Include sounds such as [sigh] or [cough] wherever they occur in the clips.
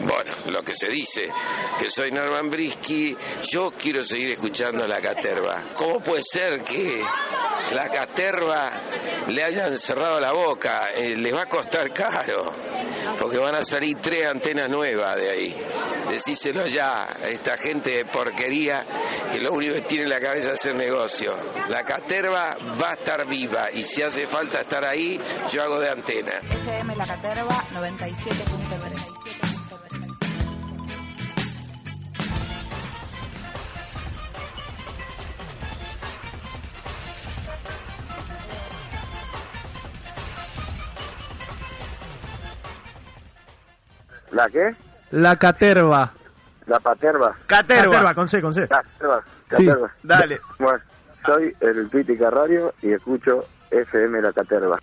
bueno, lo que se dice, que soy Norman Brisky, yo quiero seguir escuchando a la caterva. ¿Cómo puede ser que la caterva le hayan cerrado la boca? Eh, les va a costar caro, porque van a salir tres antenas nuevas de ahí. Decíselo ya a esta gente de porquería que lo único que tiene en la cabeza es hacer negocio. La caterva va a estar viva y si hace falta estar ahí, yo hago de antena. FM La Caterva 97.3. ¿La qué? La caterva. La paterva. Caterva. Caterva, con C, con C. Caterva. Sí, Caterva. dale. Bueno, soy el Piti Carrario y escucho FM La Caterva.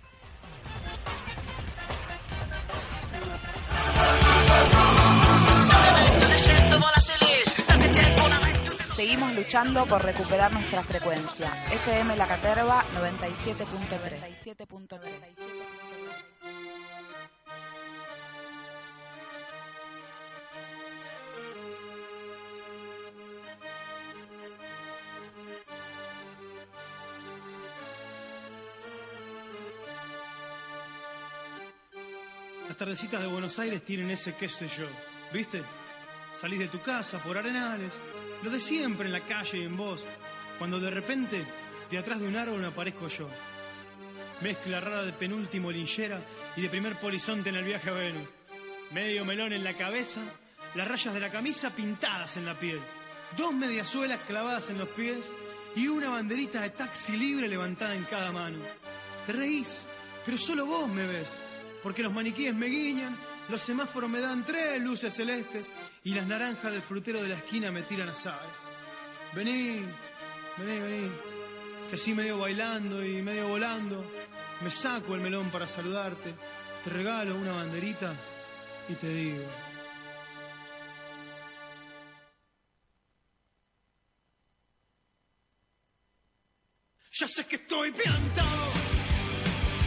Seguimos luchando por recuperar nuestra frecuencia. FM La Caterva 97.3. 97.3. tardecitas de Buenos Aires tienen ese qué sé yo, ¿viste? Salís de tu casa por arenales, lo de siempre en la calle y en vos, cuando de repente de atrás de un árbol aparezco yo. Mezcla rara de penúltimo linchera y de primer polizonte en el viaje a Venus. Medio melón en la cabeza, las rayas de la camisa pintadas en la piel, dos mediasuelas clavadas en los pies y una banderita de taxi libre levantada en cada mano. Te reís, pero solo vos me ves porque los maniquíes me guiñan, los semáforos me dan tres luces celestes y las naranjas del frutero de la esquina me tiran azares. Vení, vení, vení, que así medio bailando y medio volando, me saco el melón para saludarte, te regalo una banderita y te digo. Ya sé que estoy piantado,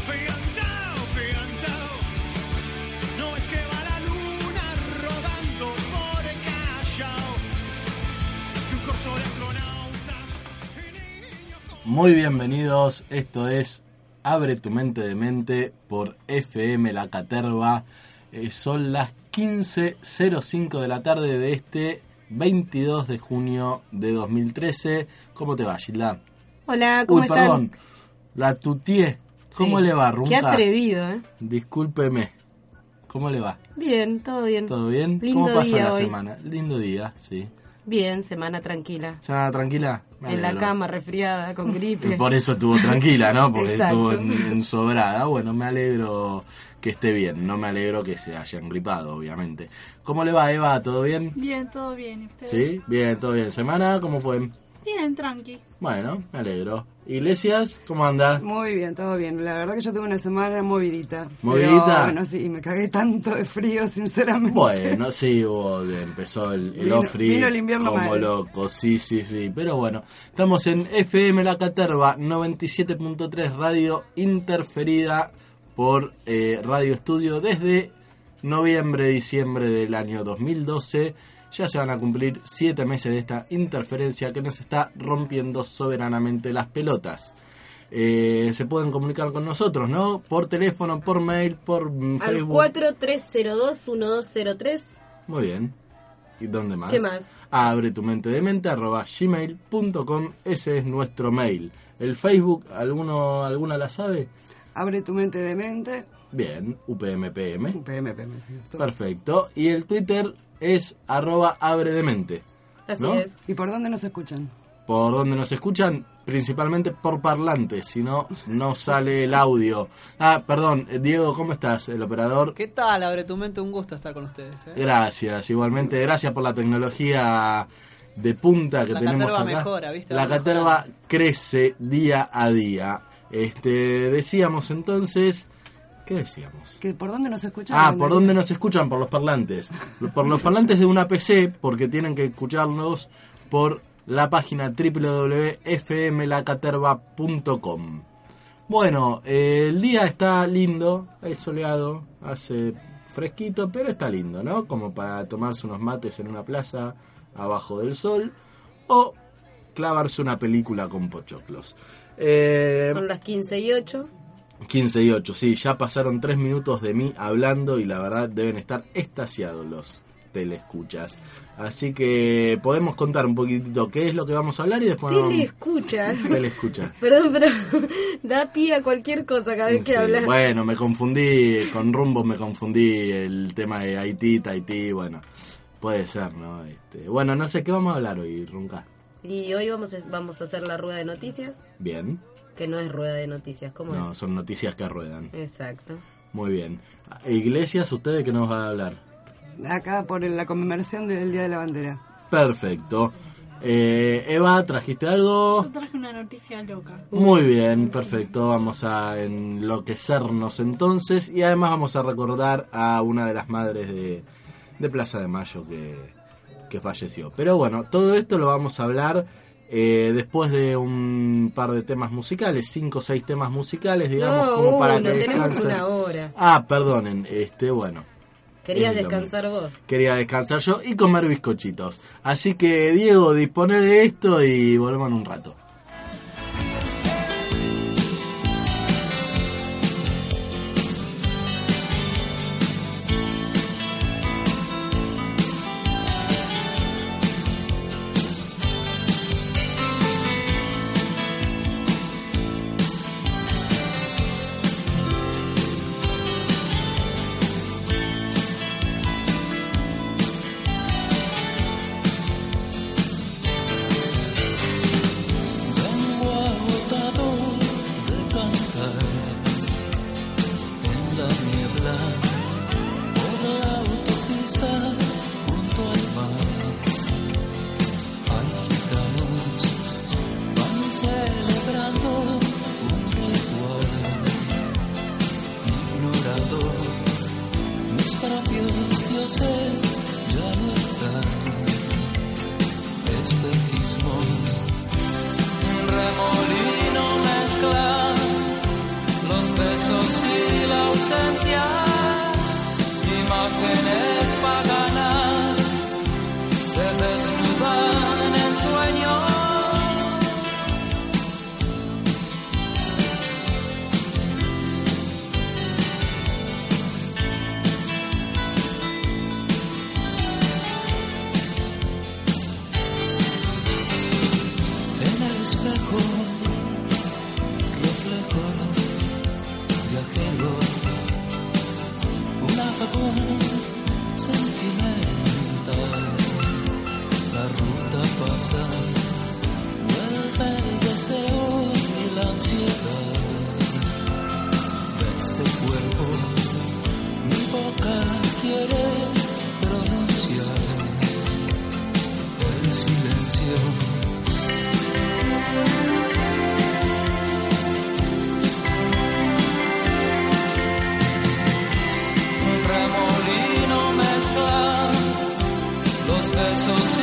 piantado, Muy bienvenidos, esto es Abre tu mente de mente por FM La Caterva. Eh, son las 15.05 de la tarde de este 22 de junio de 2013. ¿Cómo te va, Gilda? Hola, ¿cómo Uy, están? perdón, la tutié. ¿Cómo Sí. le va, Qué Runca? atrevido, ¿eh? Discúlpeme. ¿Cómo le va? Bien, todo bien. ¿Todo bien? Lindo ¿Cómo pasó día la hoy. semana? Lindo día, sí. Bien, semana tranquila. ¿Ya tranquila? En la cama, resfriada, con [laughs] gripe. Por eso estuvo tranquila, ¿no? Porque Exacto. estuvo en, en sobrada. Bueno, me alegro que esté bien. No me alegro que se hayan gripado, obviamente. ¿Cómo le va, Eva? ¿Todo bien? Bien, todo bien. ¿Y ustedes? ¿Sí? Bien, todo bien. ¿Semana? ¿Cómo fue? Bien, tranqui. Bueno, me alegro. Iglesias, ¿cómo anda? Muy bien, todo bien. La verdad que yo tuve una semana movidita. ¿Movidita? Pero, bueno, sí, me cagué tanto de frío, [laughs] sinceramente. Bueno, sí, hubo, empezó el, el Vino- el invierno como mal. loco, sí, sí, sí. Pero bueno, estamos en FM La Caterva 97.3 Radio interferida por eh, Radio Estudio desde noviembre, diciembre del año 2012. Ya se van a cumplir siete meses de esta interferencia que nos está rompiendo soberanamente las pelotas. Eh, se pueden comunicar con nosotros, ¿no? Por teléfono, por mail, por mm, Al Facebook. 4302-1203. Muy bien. ¿Y dónde más? ¿Qué más? Abre tu mente de mente arroba gmail.com. Ese es nuestro mail. El Facebook, ¿alguno, ¿alguna la sabe? Abre tu mente de mente. Bien, UPMPM. PMPM, ¿cierto? Perfecto. Y el Twitter es arroba abre de mente. Así ¿No? es. ¿Y por dónde nos escuchan? Por donde nos escuchan, principalmente por parlantes, si no, no sale el audio. Ah, perdón, eh, Diego, ¿cómo estás? El operador. ¿Qué tal? Abre tu mente, un gusto estar con ustedes. ¿eh? Gracias, igualmente, gracias por la tecnología de punta que La tenemos acá. mejora, ¿viste? La Va caterva crece día a día. Este, decíamos entonces ¿Qué decíamos? ¿Que ¿Por dónde nos escuchan? Ah, ¿por dónde nos escuchan? Por los parlantes. Por los parlantes de una PC, porque tienen que escucharnos por la página www.fmlacaterva.com. Bueno, eh, el día está lindo, es soleado, hace fresquito, pero está lindo, ¿no? Como para tomarse unos mates en una plaza abajo del sol o clavarse una película con pochoclos. Eh, Son las 15 y 8. 15 y 8, sí, ya pasaron 3 minutos de mí hablando y la verdad deben estar estasiados los telescuchas. Así que podemos contar un poquitito qué es lo que vamos a hablar y después... Tele escucha. Telescucha. Perdón, pero [laughs] da pie a cualquier cosa cada vez que hablas. Bueno, me confundí, con rumbo me confundí el tema de Haití, Tahití, bueno, puede ser, ¿no? Este, bueno, no sé, ¿qué vamos a hablar hoy, Runca? Y hoy vamos a, vamos a hacer la rueda de noticias, Bien, que no es rueda de noticias, ¿cómo no, es? son noticias que ruedan. Exacto. Muy bien. Iglesias, ¿ustedes qué nos van a hablar? Acá por la conmemoración del Día de la Bandera. Perfecto. Eh, Eva, ¿trajiste algo? Yo traje una noticia loca. Muy bien, perfecto. Vamos a enloquecernos entonces y además vamos a recordar a una de las madres de, de Plaza de Mayo que, que falleció. Pero bueno, todo esto lo vamos a hablar eh, después de un par de temas musicales, cinco o seis temas musicales, digamos, No, como para uno, que tenemos una hora. Ah, perdonen, este, bueno. Querías descansar vos. Quería descansar yo y comer bizcochitos. Así que, Diego, dispone de esto y volvemos en un rato. Los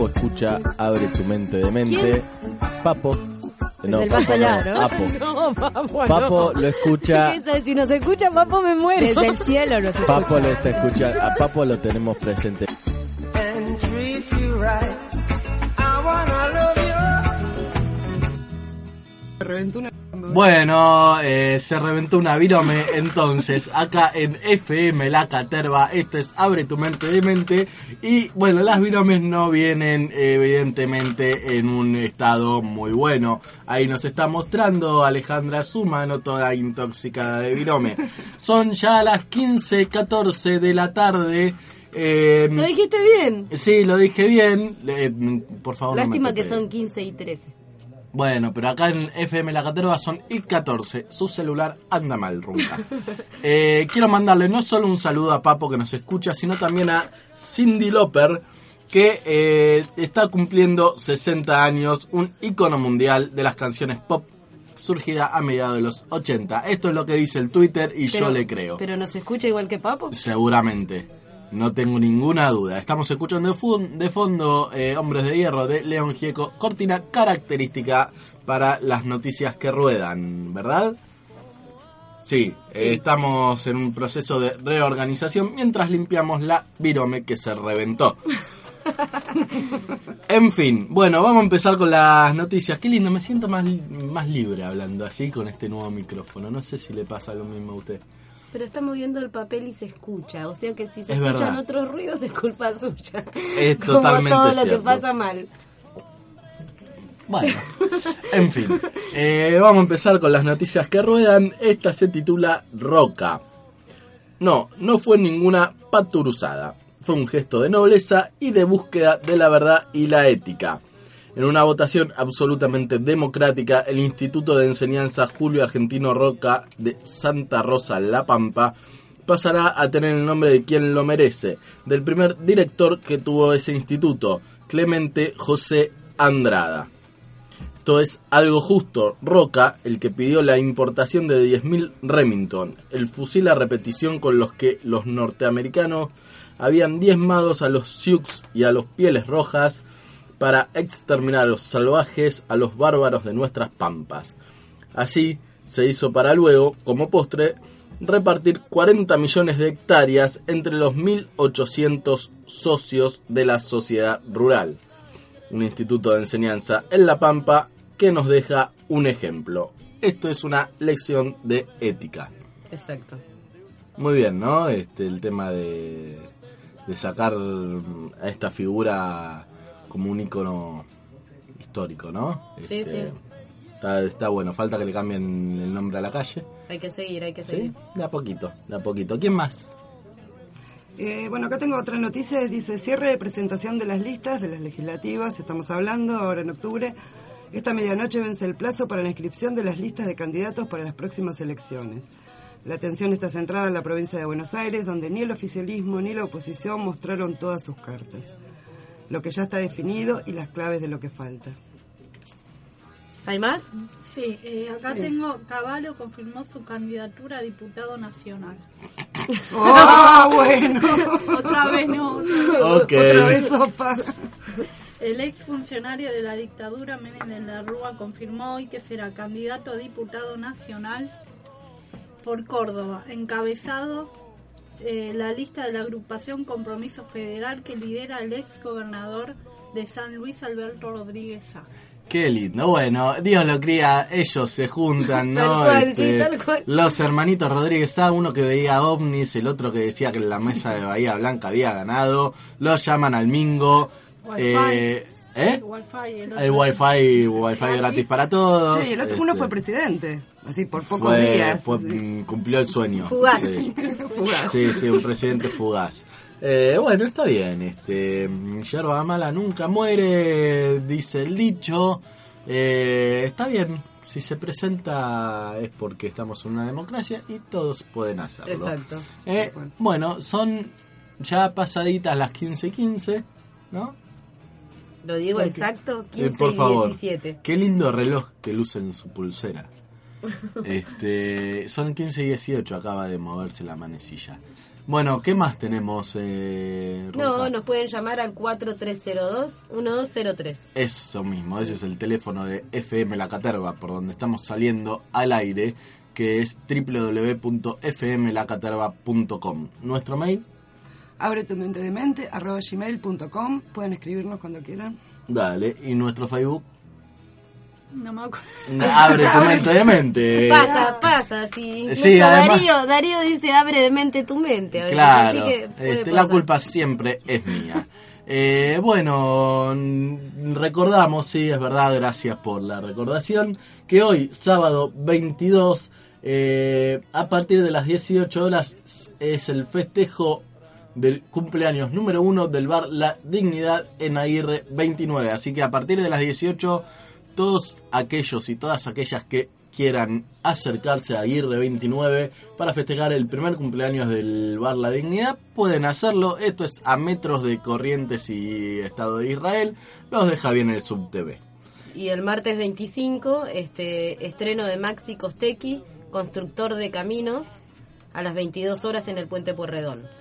Papo escucha Abre tu mente de mente. Papo. Desde el más Papo allá, no, [laughs] ¿no? Papo. No, Papo, Papo no. lo escucha. [laughs] Eso es, si nos escucha Papo me muero. Desde el [laughs] cielo nos escucha. Papo lo está escuchando. A Papo lo tenemos presente. Reventó una... Bueno, eh, se reventó una virome, entonces, acá en FM La Caterva, esto es Abre tu mente de mente, y bueno, las viromes no vienen evidentemente en un estado muy bueno. Ahí nos está mostrando Alejandra su mano toda intoxicada de virome. Son ya las 15, 14 de la tarde. eh, ¿Lo dijiste bien? Sí, lo dije bien. Eh, por favor, no me Lástima que toque. son 15 y 13. Bueno, pero acá en FM La Caterva son I14. Su celular anda mal, runca. [laughs] Eh, quiero mandarle no solo un saludo a Papo que nos escucha, sino también a Cindy Loper, que eh, está cumpliendo 60 años, un ícono mundial de las canciones pop surgida a mediados de los 80. Esto es lo que dice el Twitter y yo le creo. Pero nos escucha igual que Papo. Seguramente. No tengo ninguna duda. Estamos escuchando de, fun- de fondo eh, Hombres de Hierro de León Gieco, cortina característica para las noticias que ruedan, ¿verdad? Sí, eh, estamos en un proceso de reorganización mientras limpiamos la virome que se reventó. [laughs] En fin, bueno, vamos a empezar con las noticias. Qué lindo, me siento más, más libre hablando así con este nuevo micrófono. No sé si le pasa lo mismo a usted. Pero está moviendo el papel y se escucha. O sea que si se Es escuchan verdad. otros ruidos es culpa suya. Es Como totalmente todo lo que pasa mal. Bueno, en fin. Eh, vamos a empezar con las noticias que ruedan. Esta se titula Roca. No, no fue ninguna paturuzada. Fue un gesto de nobleza y de búsqueda de la verdad y la ética. En una votación absolutamente democrática, el Instituto de Enseñanza Julio Argentino Roca de Santa Rosa La Pampa pasará a tener el nombre de quien lo merece, del primer director que tuvo ese instituto, Clemente José Andrada. Esto es algo justo. Roca, el que pidió la importación de 10.000 Remington, el fusil a repetición con los que los norteamericanos habían diezmados a los Sioux y a los Pieles Rojas para exterminar a los salvajes, a los bárbaros de nuestras pampas. Así se hizo para luego, como postre, repartir 40 millones de hectáreas entre los 1.800 socios de la sociedad rural un instituto de enseñanza en La Pampa que nos deja un ejemplo. Esto es una lección de ética. Exacto. Muy bien, ¿no? Este, el tema de, de sacar a esta figura como un icono histórico, ¿no? Sí, Este, sí. Está, está bueno, falta que le cambien el nombre a la calle. Hay que seguir, hay que ¿Sí? seguir. De a poquito, de a poquito. ¿Quién más? Eh, bueno, acá tengo otra noticia, dice cierre de presentación de las listas de las legislativas, estamos hablando ahora en octubre. Esta medianoche vence el plazo para la inscripción de las listas de candidatos para las próximas elecciones. La atención está centrada en la provincia de Buenos Aires, donde ni el oficialismo ni la oposición mostraron todas sus cartas. Lo que ya está definido y las claves de lo que falta. ¿Hay más? Sí, eh, acá Sí. tengo, Caballo confirmó su candidatura a diputado nacional. ¡Oh, [laughs] bueno! Otra vez no. Ok. Otra vez sopa. El ex funcionario de la dictadura, Menem de la Rúa, confirmó hoy que será candidato a diputado nacional por Córdoba, encabezado eh, la lista de la agrupación Compromiso Federal que lidera el ex gobernador de San Luis, Alberto Rodríguez Sá. Qué lindo. Bueno, Dios lo cría, ellos se juntan, ¿no? Tal cual, Este, sí, tal cual. Los hermanitos Rodríguez A, uno que veía ovnis, el otro que decía que en la mesa de Bahía Blanca había ganado. Los llaman al Mingo. Eh, ¿eh? El wifi, el, El wifi, wifi gratis para todos. Y el otro uno Este, fue presidente, así por pocos fue- días. fue, mm, cumplió el sueño. Fugaz. Sí. [laughs] Fugaz. Sí, sí, un presidente fugaz. Eh, bueno, está bien. Este, yerba mala nunca muere, dice el dicho. Eh, está bien. Si se presenta es porque estamos en una democracia y todos pueden hacerlo. Exacto. Eh, bueno, son ya pasaditas las 15:15, ¿no? Lo digo exacto, Eh, 15 por y favor. 17. Qué lindo reloj que luce en su pulsera. [laughs] Este, son 15 y 18, acaba de moverse la manecilla. Bueno, ¿qué más tenemos? Eh, No, nos pueden llamar al 4302-1203. Eso mismo, ese es el teléfono de FM La Caterva, por donde estamos saliendo al aire, que es www.fmlacaterva.com. Nuestro mail, Abre tu mente de mente, arroba gmail.com. Pueden escribirnos cuando quieran. dale, y nuestro Facebook, No me acuerdo. abre tu mente de mente. Pasa, pasa. Sí, incluso Sí, además- Darío, Darío dice abre de mente tu mente. a Claro, así que este, la culpa siempre es mía. Eh, bueno, recordamos, sí, es verdad, gracias por la recordación, que hoy, sábado 22, eh, a partir de las 18 horas, es el festejo del cumpleaños número uno del bar La Dignidad en Aguirre 29. Así que a partir de las 18, todos aquellos y todas aquellas que quieran acercarse a Aguirre 29 para festejar el primer cumpleaños del bar La Dignidad, pueden hacerlo. Esto es a metros de Corrientes y Estado de Israel. Los deja bien el SubTV. Y el martes 25, este estreno de Maxi Costequi, constructor de caminos, a las 22 horas en el Puente Porredón.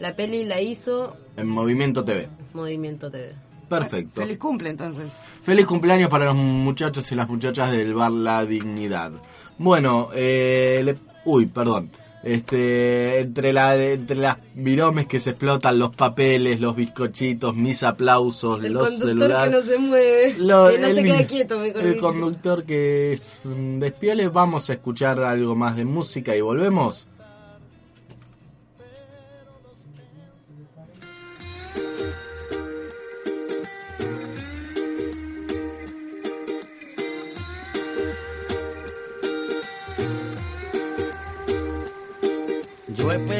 La peli la hizo En Movimiento TV. Movimiento TV. Perfecto. Feliz cumple entonces. Feliz cumpleaños para los muchachos y las muchachas del bar La Dignidad. Bueno, eh, le- uy, perdón. Este, entre, la, entre las viromes que se explotan, los papeles, los bizcochitos, mis aplausos, El los conductor celulares. que no se mueve, Lo- que no el- se queda quieto, mejor El dicho. conductor que es despiole. Vamos a escuchar algo más de música y volvemos.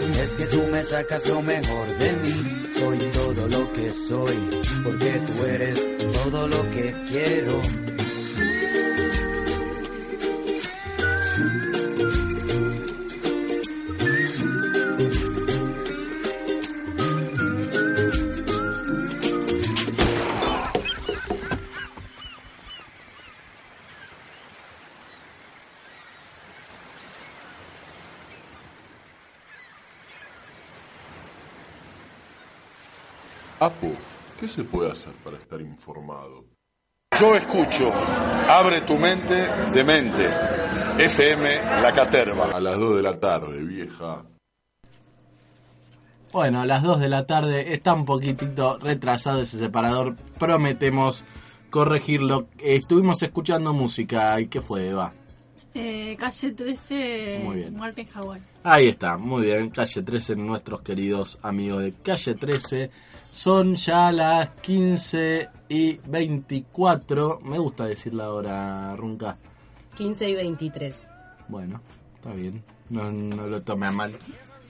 Es que tú me sacas lo mejor de mí. Soy todo lo que soy, porque tú eres todo lo que quiero. Apo, ¿qué se puede hacer para estar informado? Yo escucho, abre tu mente de mente. FM La Caterva. A las 2 de la tarde, vieja. Bueno, a las 2 de la tarde está un poquitito retrasado ese separador. Prometemos corregirlo. Estuvimos escuchando música. ¿Y qué fue, Eva? Eh, calle 13, Muy bien. Muerte en Hawái. Ahí está, muy bien. Calle 13, nuestros queridos amigos de Calle 13. Son ya las 15 y 24. Me gusta decir la hora, Runca. 15 y 23. Bueno, está bien. No, no lo tome a mal.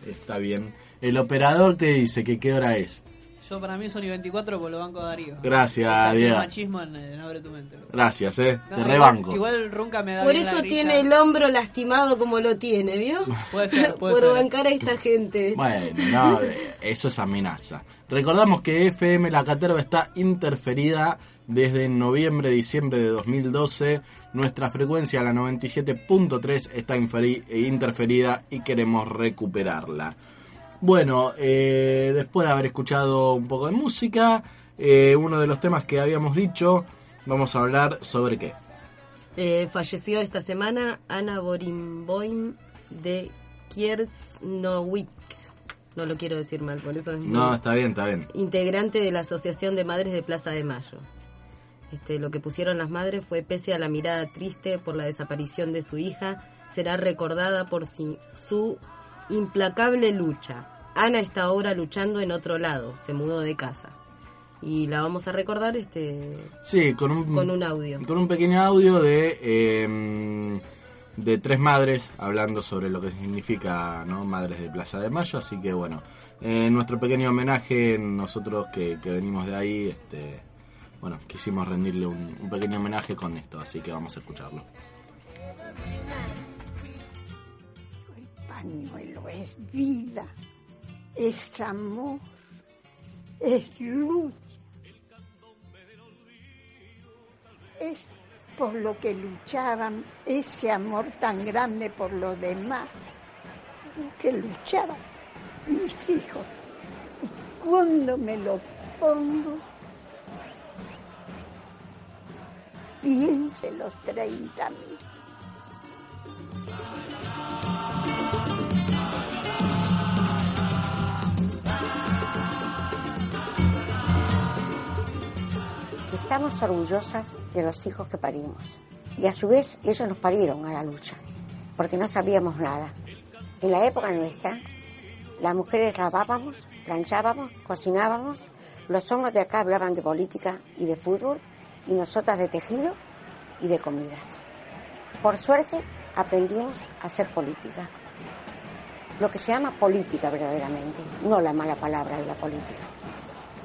Está bien. El operador te dice que qué hora es. Yo para mí son y 24 por lo banco de Darío. Gracias, machismo en, en Abre tu mente. Gracias, eh. No, te rebanco. Igual, Runca me da Por eso tiene el hombro lastimado como lo tiene, ¿vio? [laughs] Puede ser, puede Por ser. bancar a esta gente. Bueno, no, eso es amenaza. Recordamos que FM La Caterva está interferida desde noviembre, diciembre de 2012. Nuestra frecuencia, la 97.3, está interferida y queremos recuperarla. Bueno, eh, después de haber escuchado un poco de música, eh, uno de los temas que habíamos dicho, vamos a hablar sobre qué. Eh, falleció esta semana Ana Borimboim de Kiersnowick. No lo quiero decir mal, por eso es No, está bien, está bien. integrante de la Asociación de Madres de Plaza de Mayo. Este, lo que pusieron las madres fue, pese a la mirada triste por la desaparición de su hija, será recordada por si- su implacable lucha. Ana está ahora luchando en otro lado, se mudó de casa. Y la vamos a recordar este, Sí, con un, con un audio. con un pequeño audio de eh, de tres madres hablando sobre lo que significa no madres de Plaza de Mayo. Así que bueno eh, nuestro pequeño homenaje nosotros que, que venimos de ahí este bueno quisimos rendirle un, un pequeño homenaje con esto. Así que vamos a escucharlo. Pañuelo es vida, es amor, es luz. Es por lo que luchaban ese amor tan grande por los demás, que luchaban mis hijos. Y cuando me lo pongo, piense los 30 mil. Estamos orgullosas de los hijos que parimos. Y a su vez ellos nos parieron a la lucha, porque no sabíamos nada. En la época nuestra, las mujeres lavábamos, planchábamos, cocinábamos, los hombres de acá hablaban de política y de fútbol, y nosotras de tejido y de comidas. Por suerte aprendimos a hacer política. Lo que se llama política verdaderamente, no la mala palabra de la política.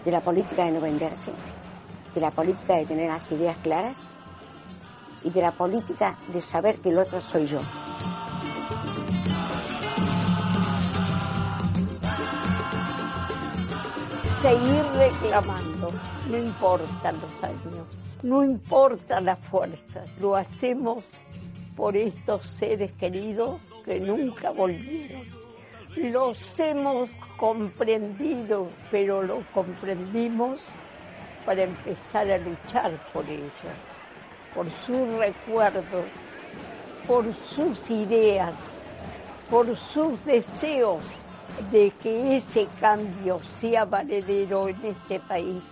De la política de no venderse, de la política de tener las ideas claras y de la política de saber que el otro soy yo. seguir reclamando, no importan los años, no importa la fuerza, lo hacemos por estos seres queridos que nunca volvieron. Los hemos comprendido, pero lo comprendimos para empezar a luchar por ellos, por sus recuerdos, por sus ideas, por sus deseos de que ese cambio sea valedero en este país,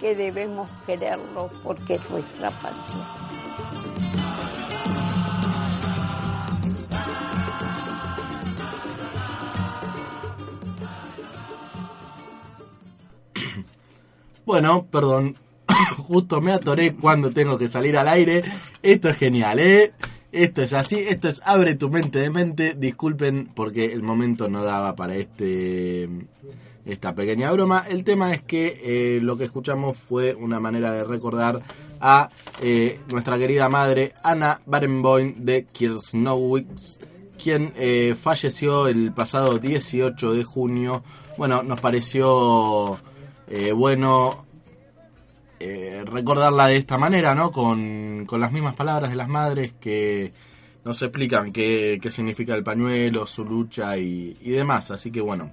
que debemos quererlo porque es nuestra patria. Bueno, perdón, [coughs] justo me atoré cuando tengo que salir al aire. Esto es genial, ¿eh? Esto es así, esto es abre tu mente de mente. Disculpen porque el momento no daba para este esta pequeña broma. El tema es que eh, lo que escuchamos fue una manera de recordar a eh, nuestra querida madre Ana Barenboim de Kirsnowitz, quien eh, falleció el pasado 18 de junio. Bueno, nos pareció eh, bueno eh, recordarla de esta manera, ¿no? Con, con las mismas palabras de las madres que nos explican qué, qué significa el pañuelo, su lucha y, y demás. Así que bueno,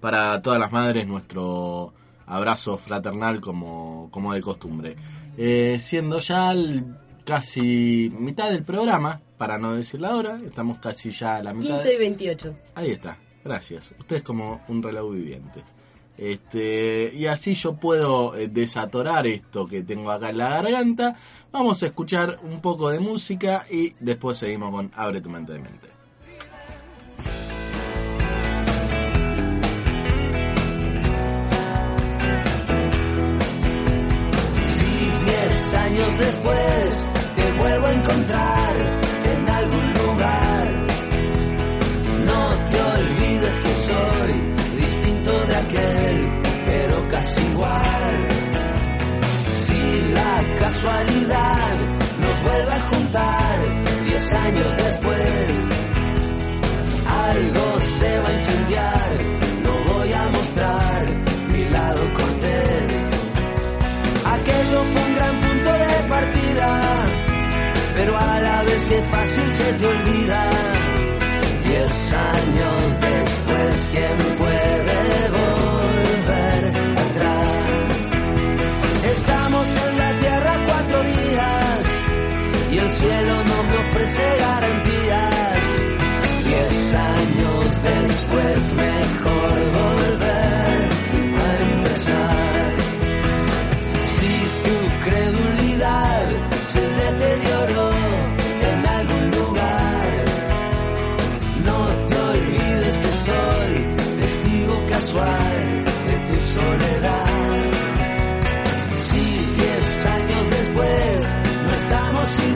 para todas las madres nuestro abrazo fraternal como, como de costumbre. Eh, siendo ya el- casi mitad del programa, para no decir la hora, estamos casi ya a la mitad. 15 y 28. Ahí está, gracias. Usted es como un reloj viviente. Este, y así yo puedo eh, desatorar esto que tengo acá en la garganta. Vamos a escuchar un poco de música y después seguimos con Abre tu mente de mente. Si diez años después te vuelvo a encontrar te olvida.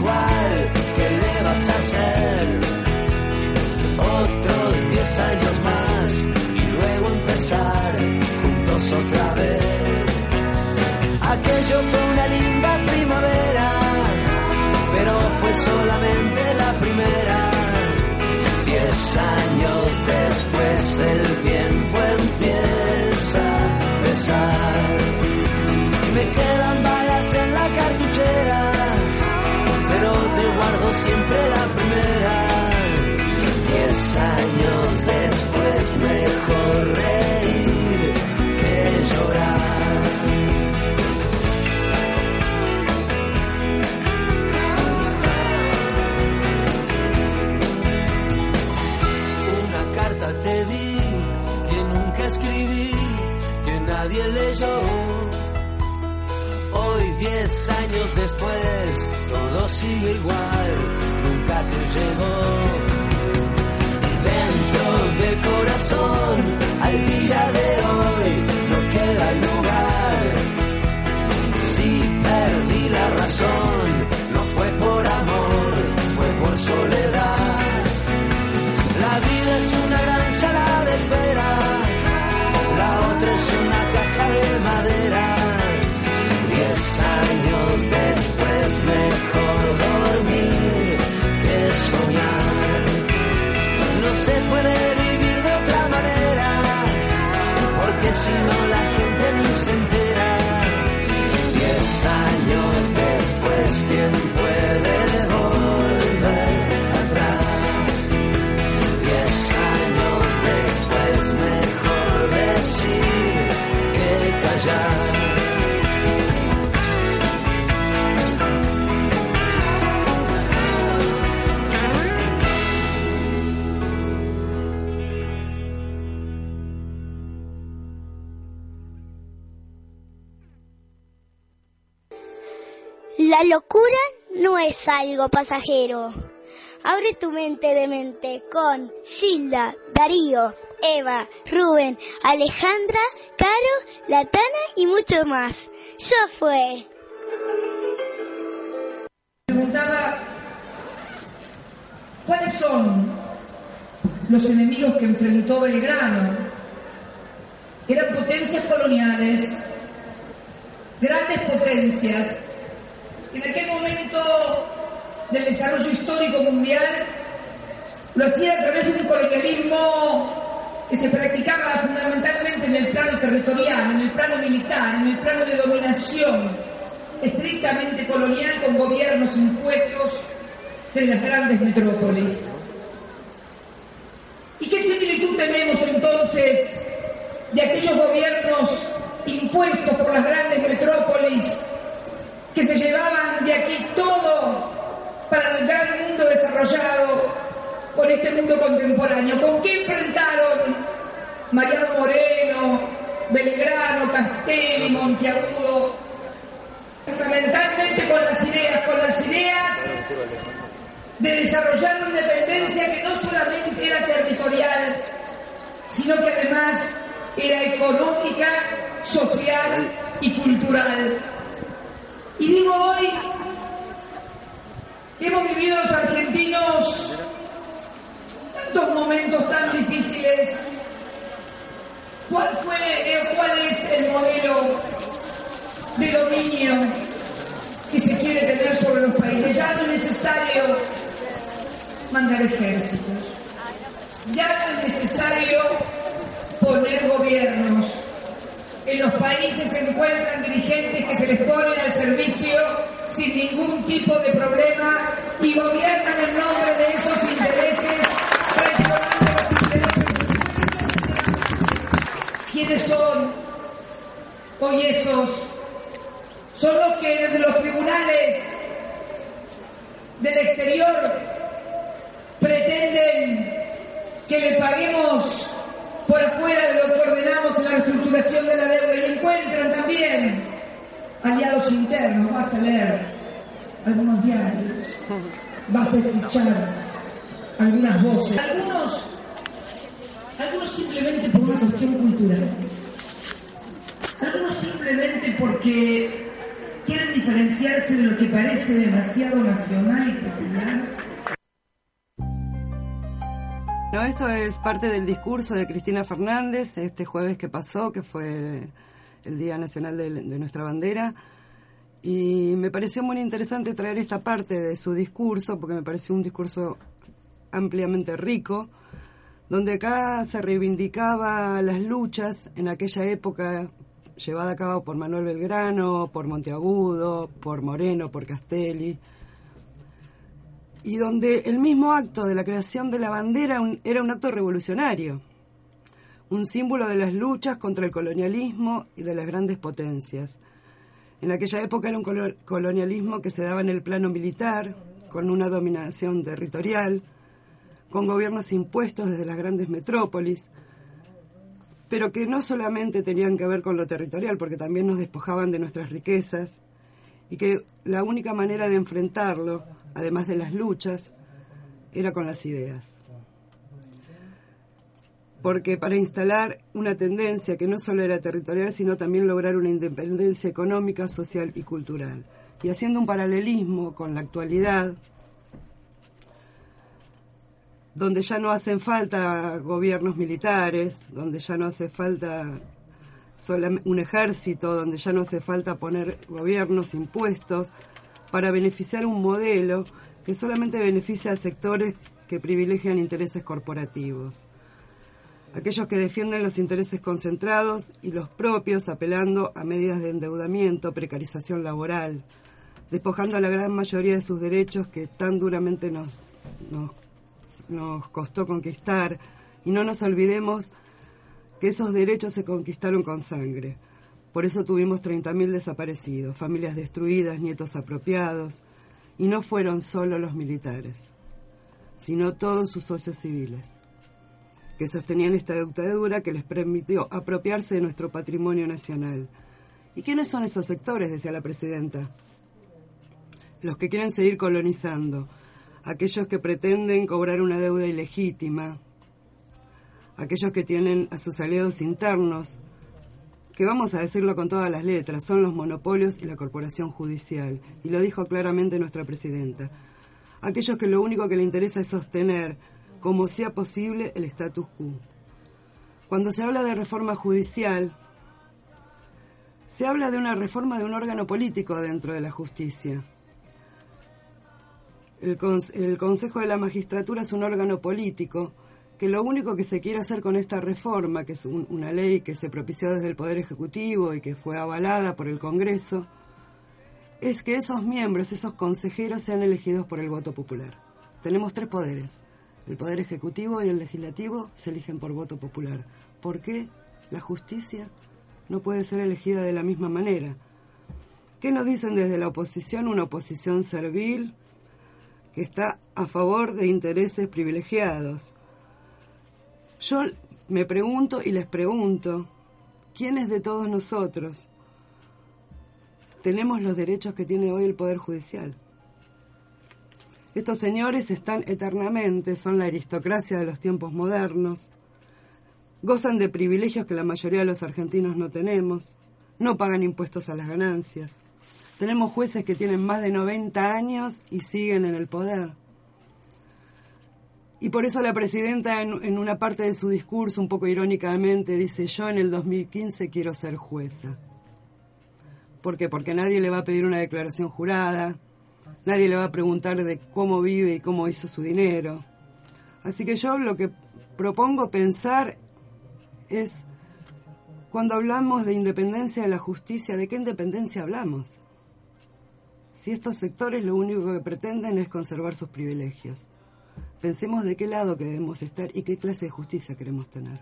¿Qué le vas a hacer? Otros diez años más y luego empezar juntos otra vez. Aquello fue una linda primavera, pero fue solamente la primera. Diez años después el tiempo empieza a pesar. Siempre la primera. Diez años después mejor reír que llorar. Una carta te di que nunca escribí, que nadie leyó. Hoy, diez años después, todo sigue igual, nunca te llegó. Dentro del corazón, al día de hoy, no queda lugar. Si perdí la razón, no fue por amor, fue por soledad. Porque La locura no es algo pasajero. Abre tu mente de mente con Gilda, Darío, Eva, Rubén, Alejandra, Caro, Latana y mucho más. Yo fue. preguntaba cuáles son los enemigos que enfrentó Belgrano. Eran potencias coloniales, grandes potencias. En aquel momento del desarrollo histórico mundial lo hacía a través de un colonialismo que se practicaba fundamentalmente en el plano territorial, en el plano militar, en el plano de dominación estrictamente colonial con gobiernos impuestos de las grandes metrópolis. ¿Y qué similitud tenemos entonces de aquellos gobiernos impuestos por las grandes metrópolis que se llevaban de aquí todo para el gran mundo desarrollado con este mundo contemporáneo. ¿Con qué enfrentaron Mariano Moreno, Belgrano, Castelli, Monteagudo? Fundamentalmente con las ideas, con las ideas de desarrollar una independencia que no solamente era territorial, sino que además era económica, social y cultural. Y digo hoy, hemos vivido los argentinos tantos momentos tan difíciles. ¿Cuál fue, eh, cuál es el modelo de dominio que se quiere tener sobre los países? Ya no es necesario mandar ejércitos. Ya no es necesario poner gobiernos. En los países se encuentran dirigentes que se les ponen al servicio sin ningún tipo de problema y gobiernan en nombre de esos intereses. ¿Quiénes son hoy esos? Son los que desde los tribunales del exterior pretenden que le paguemos por afuera de lo que ordenamos en la reestructuración de la deuda. Y encuentran también aliados internos, basta leer algunos diarios, basta escuchar algunas voces, algunos, algunos simplemente por una cuestión cultural, algunos simplemente porque quieren diferenciarse de lo que parece demasiado nacional y popular. No, esto es parte del discurso de Cristina Fernández este jueves que pasó, que fue el Día Nacional de, nuestra Bandera. Y me pareció muy interesante traer esta parte de su discurso, porque me pareció un discurso ampliamente rico, donde acá se reivindicaba las luchas en aquella época llevada a cabo por Manuel Belgrano, por Monteagudo, por Moreno, por Castelli, y donde el mismo acto de la creación de la bandera era un acto revolucionario, un símbolo de las luchas contra el colonialismo y de las grandes potencias. En aquella época era un colonialismo que se daba en el plano militar, con una dominación territorial, con gobiernos impuestos desde las grandes metrópolis, pero que no solamente tenían que ver con lo territorial, porque también nos despojaban de nuestras riquezas, y que la única manera de enfrentarlo además de las luchas, era con las ideas. Porque para instalar una tendencia que no solo era territorial, sino también lograr una independencia económica, social y cultural. Y haciendo un paralelismo con la actualidad, donde ya no hacen falta gobiernos militares, donde ya no hace falta un ejército, donde ya no hace falta poner gobiernos, impuestos, para beneficiar un modelo que solamente beneficia a sectores que privilegian intereses corporativos. Aquellos que defienden los intereses concentrados y los propios apelando a medidas de endeudamiento, precarización laboral, despojando a la gran mayoría de sus derechos que tan duramente nos, nos, nos costó conquistar. Y no nos olvidemos que esos derechos se conquistaron con sangre. Por eso tuvimos 30.000 desaparecidos, familias destruidas, nietos apropiados, y no fueron solo los militares, sino todos sus socios civiles, que sostenían esta dictadura que les permitió apropiarse de nuestro patrimonio nacional. ¿Y quiénes son esos sectores? decía la presidenta. Los que quieren seguir colonizando, aquellos que pretenden cobrar una deuda ilegítima, aquellos que tienen a sus aliados internos, que vamos a decirlo con todas las letras, son los monopolios y la corporación judicial. Y lo dijo claramente nuestra presidenta. Aquellos que lo único que le interesa es sostener, como sea posible, el status quo. Cuando se habla de reforma judicial, se habla de una reforma de un órgano político dentro de la justicia. El, Consejo de la Magistratura es un órgano político que lo único que se quiere hacer con esta reforma, que es un, una ley que se propició desde el Poder Ejecutivo y que fue avalada por el Congreso, es que esos miembros, esos consejeros sean elegidos por el voto popular. Tenemos tres poderes. El Poder Ejecutivo y el Legislativo se eligen por voto popular. ¿Por qué la justicia no puede ser elegida de la misma manera. ¿Qué nos dicen desde la oposición? Una oposición servil que está a favor de intereses privilegiados. Yo me pregunto y les pregunto, ¿quiénes de todos nosotros tenemos los derechos que tiene hoy el Poder Judicial? Estos señores están eternamente, son la aristocracia de los tiempos modernos, gozan de privilegios que la mayoría de los argentinos no tenemos, no pagan impuestos a las ganancias. Tenemos jueces que tienen más de 90 años y siguen en el poder. Y por eso la presidenta en, una parte de su discurso, un poco irónicamente, dice, yo en el 2015 quiero ser jueza. ¿Por qué? Porque nadie le va a pedir una declaración jurada, nadie le va a preguntar de cómo vive y cómo hizo su dinero. Así que yo lo que propongo pensar es, cuando hablamos de independencia de la justicia, ¿de qué independencia hablamos? Si estos sectores lo único que pretenden es conservar sus privilegios. Pensemos de qué lado queremos estar y qué clase de justicia queremos tener.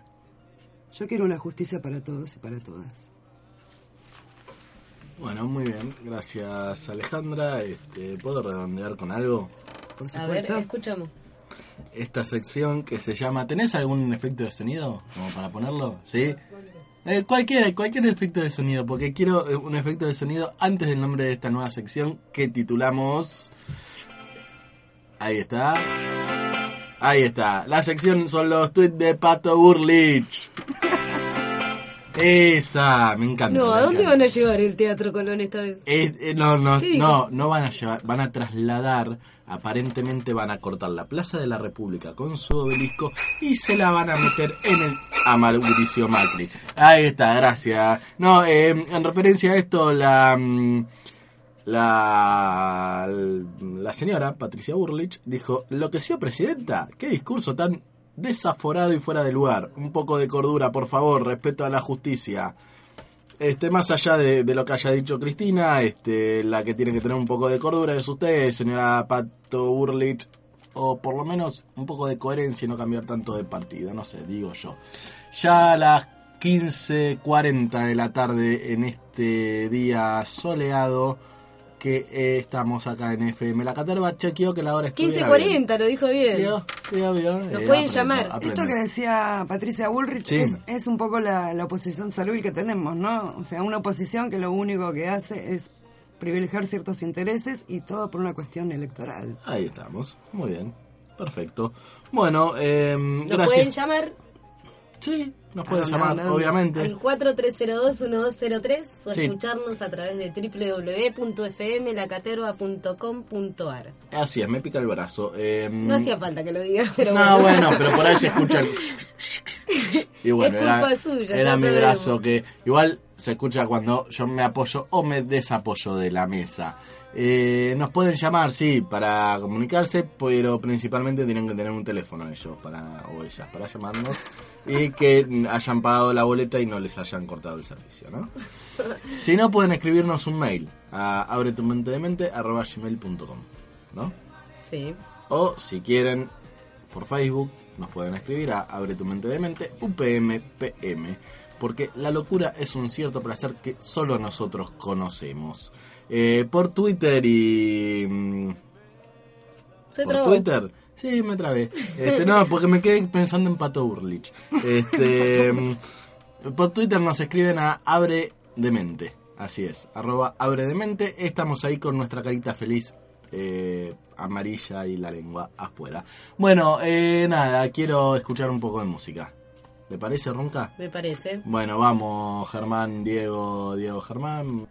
Yo quiero una justicia para todos y para todas. Bueno, muy bien. Gracias, Alejandra. Este, ¿Puedo redondear con algo? Por A ver, escuchamos. Esta sección que se llama... ¿Tenés algún efecto de sonido? Como para ponerlo, ¿sí? Eh, cualquier, cualquier efecto de sonido, porque quiero eh, un efecto de sonido antes del nombre de esta nueva sección que titulamos... Ahí está. Ahí está. La sección son los tweets de Pato Burlich. Esa, me encanta. No, ¿a dónde encanta. van a llevar el Teatro Colón esta vez? Eh, eh, no, no, no, no van a llevar, van a trasladar, aparentemente van a cortar la Plaza de la República con su obelisco y se la van a meter en el a Mauricio Macri. Ahí está, gracias. No, eh, en referencia a esto, la mm, la la señora Patricia Burlich dijo, lo que sea presidenta, qué discurso tan desaforado y fuera de lugar. Un poco de cordura, por favor, respeto a la justicia. Este, más allá de, lo que haya dicho Cristina, este, la que tiene que tener un poco de cordura es usted, señora Pato Burlich, o por lo menos un poco de coherencia y no cambiar tanto de partido, no sé, digo yo. Ya a las 15.40 de la tarde en este día soleado que eh, estamos acá en FM La Caterva, chequeo que la hora bien. 15.40, lo dijo bien. Vio, vio, vio, Nos eh, pueden aprendo, llamar. aprendo. Esto que decía Patricia Bullrich Sí. es, es un poco la, la oposición servil que tenemos, ¿no? O sea, una oposición que lo único que hace es privilegiar ciertos intereses y todo por una cuestión electoral. Ahí estamos, muy bien, perfecto. Bueno, eh, Nos gracias. pueden llamar Sí, nos pueden llamar, no, no. obviamente. al 4302-1203 o Sí. escucharnos a través de www.fmlacaterva.com.ar. Así es, me pica el brazo. eh, No hacía falta que lo diga, pero No, bueno, pero por ahí se escucha el... [laughs] Y bueno, Es culpa era, suya, era mi brazo que igual se escucha cuando yo me apoyo o me desapoyo de la mesa. Eh, nos pueden llamar, sí, para comunicarse, pero principalmente tienen que tener un teléfono ellos para, o ellas para llamarnos y que hayan pagado la boleta y no les hayan cortado el servicio, ¿no? Si no, pueden escribirnos un mail a abretumentedemente.com, ¿no? Sí. O si quieren, por Facebook, nos pueden escribir a Abre tu mente de mente, UPMPM, porque la locura es un cierto placer que solo nosotros conocemos. Eh, por Twitter y... mm, Se por trabó. Twitter. Sí, me trabé. Este, no, porque me quedé pensando en Pato Burlich. Este, mm, por Twitter nos escriben a Abre de Mente. Así es, arroba Abre de Mente. Estamos ahí con nuestra carita feliz eh, amarilla y la lengua afuera. Bueno, eh, nada, quiero escuchar un poco de música. ¿Le parece, Ronca? Me parece. Bueno, vamos, Germán, Diego, Diego, Germán.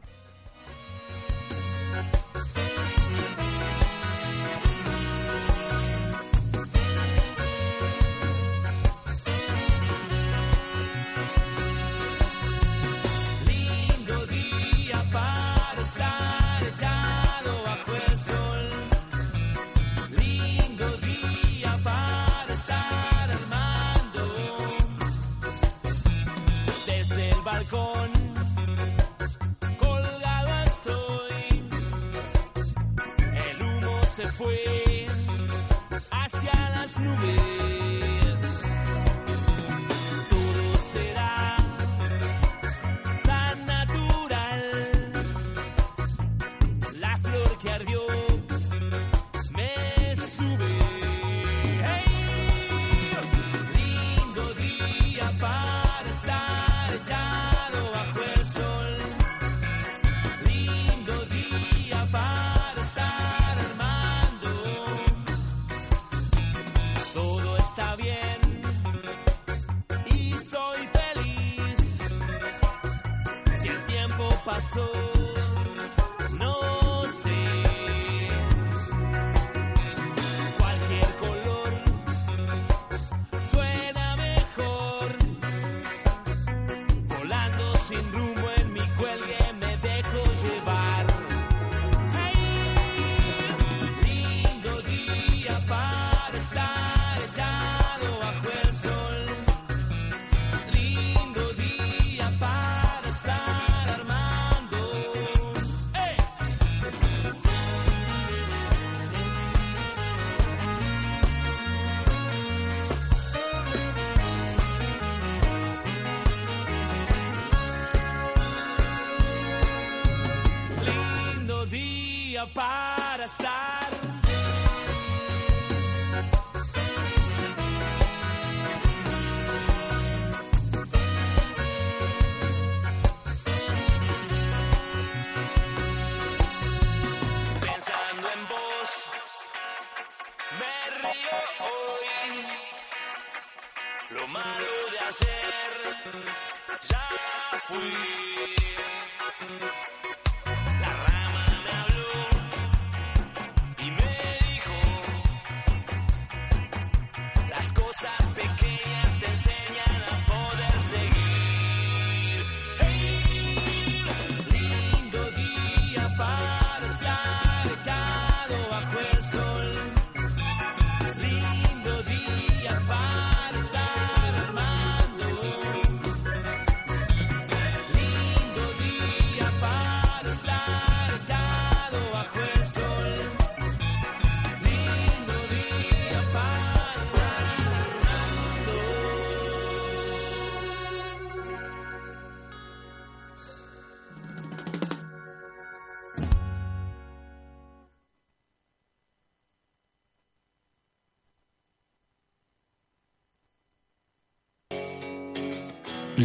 Fue hacia las nubes.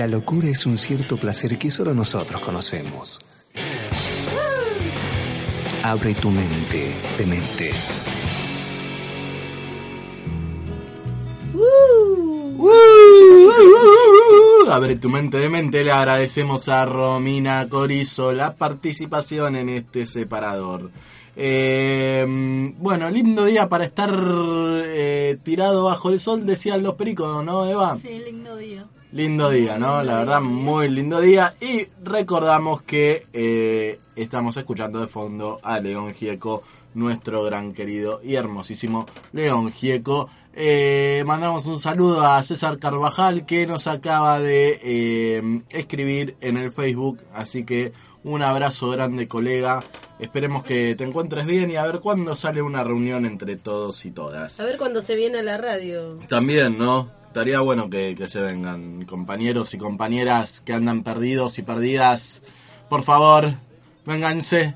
La locura es un cierto placer que solo nosotros conocemos. Abre tu mente, de mente. Abre tu mente de mente, le agradecemos a Romina Corizo la participación en este separador. Eh, bueno, lindo día para estar eh, tirado bajo el sol, decían los pericos, ¿no, Eva? Sí, lindo día. Lindo día, ¿no? La verdad, muy lindo día. Y recordamos que eh, estamos escuchando de fondo a León Gieco, nuestro gran querido y hermosísimo León Gieco. Eh, mandamos un saludo a César Carvajal que nos acaba de eh, escribir en el Facebook. Así que un abrazo grande, colega. Esperemos que te encuentres bien y a ver cuándo sale una reunión entre todos y todas. A ver cuando se viene a la radio. También, ¿no? Estaría bueno que, que se vengan compañeros y compañeras que andan perdidos y perdidas. Por favor, vénganse.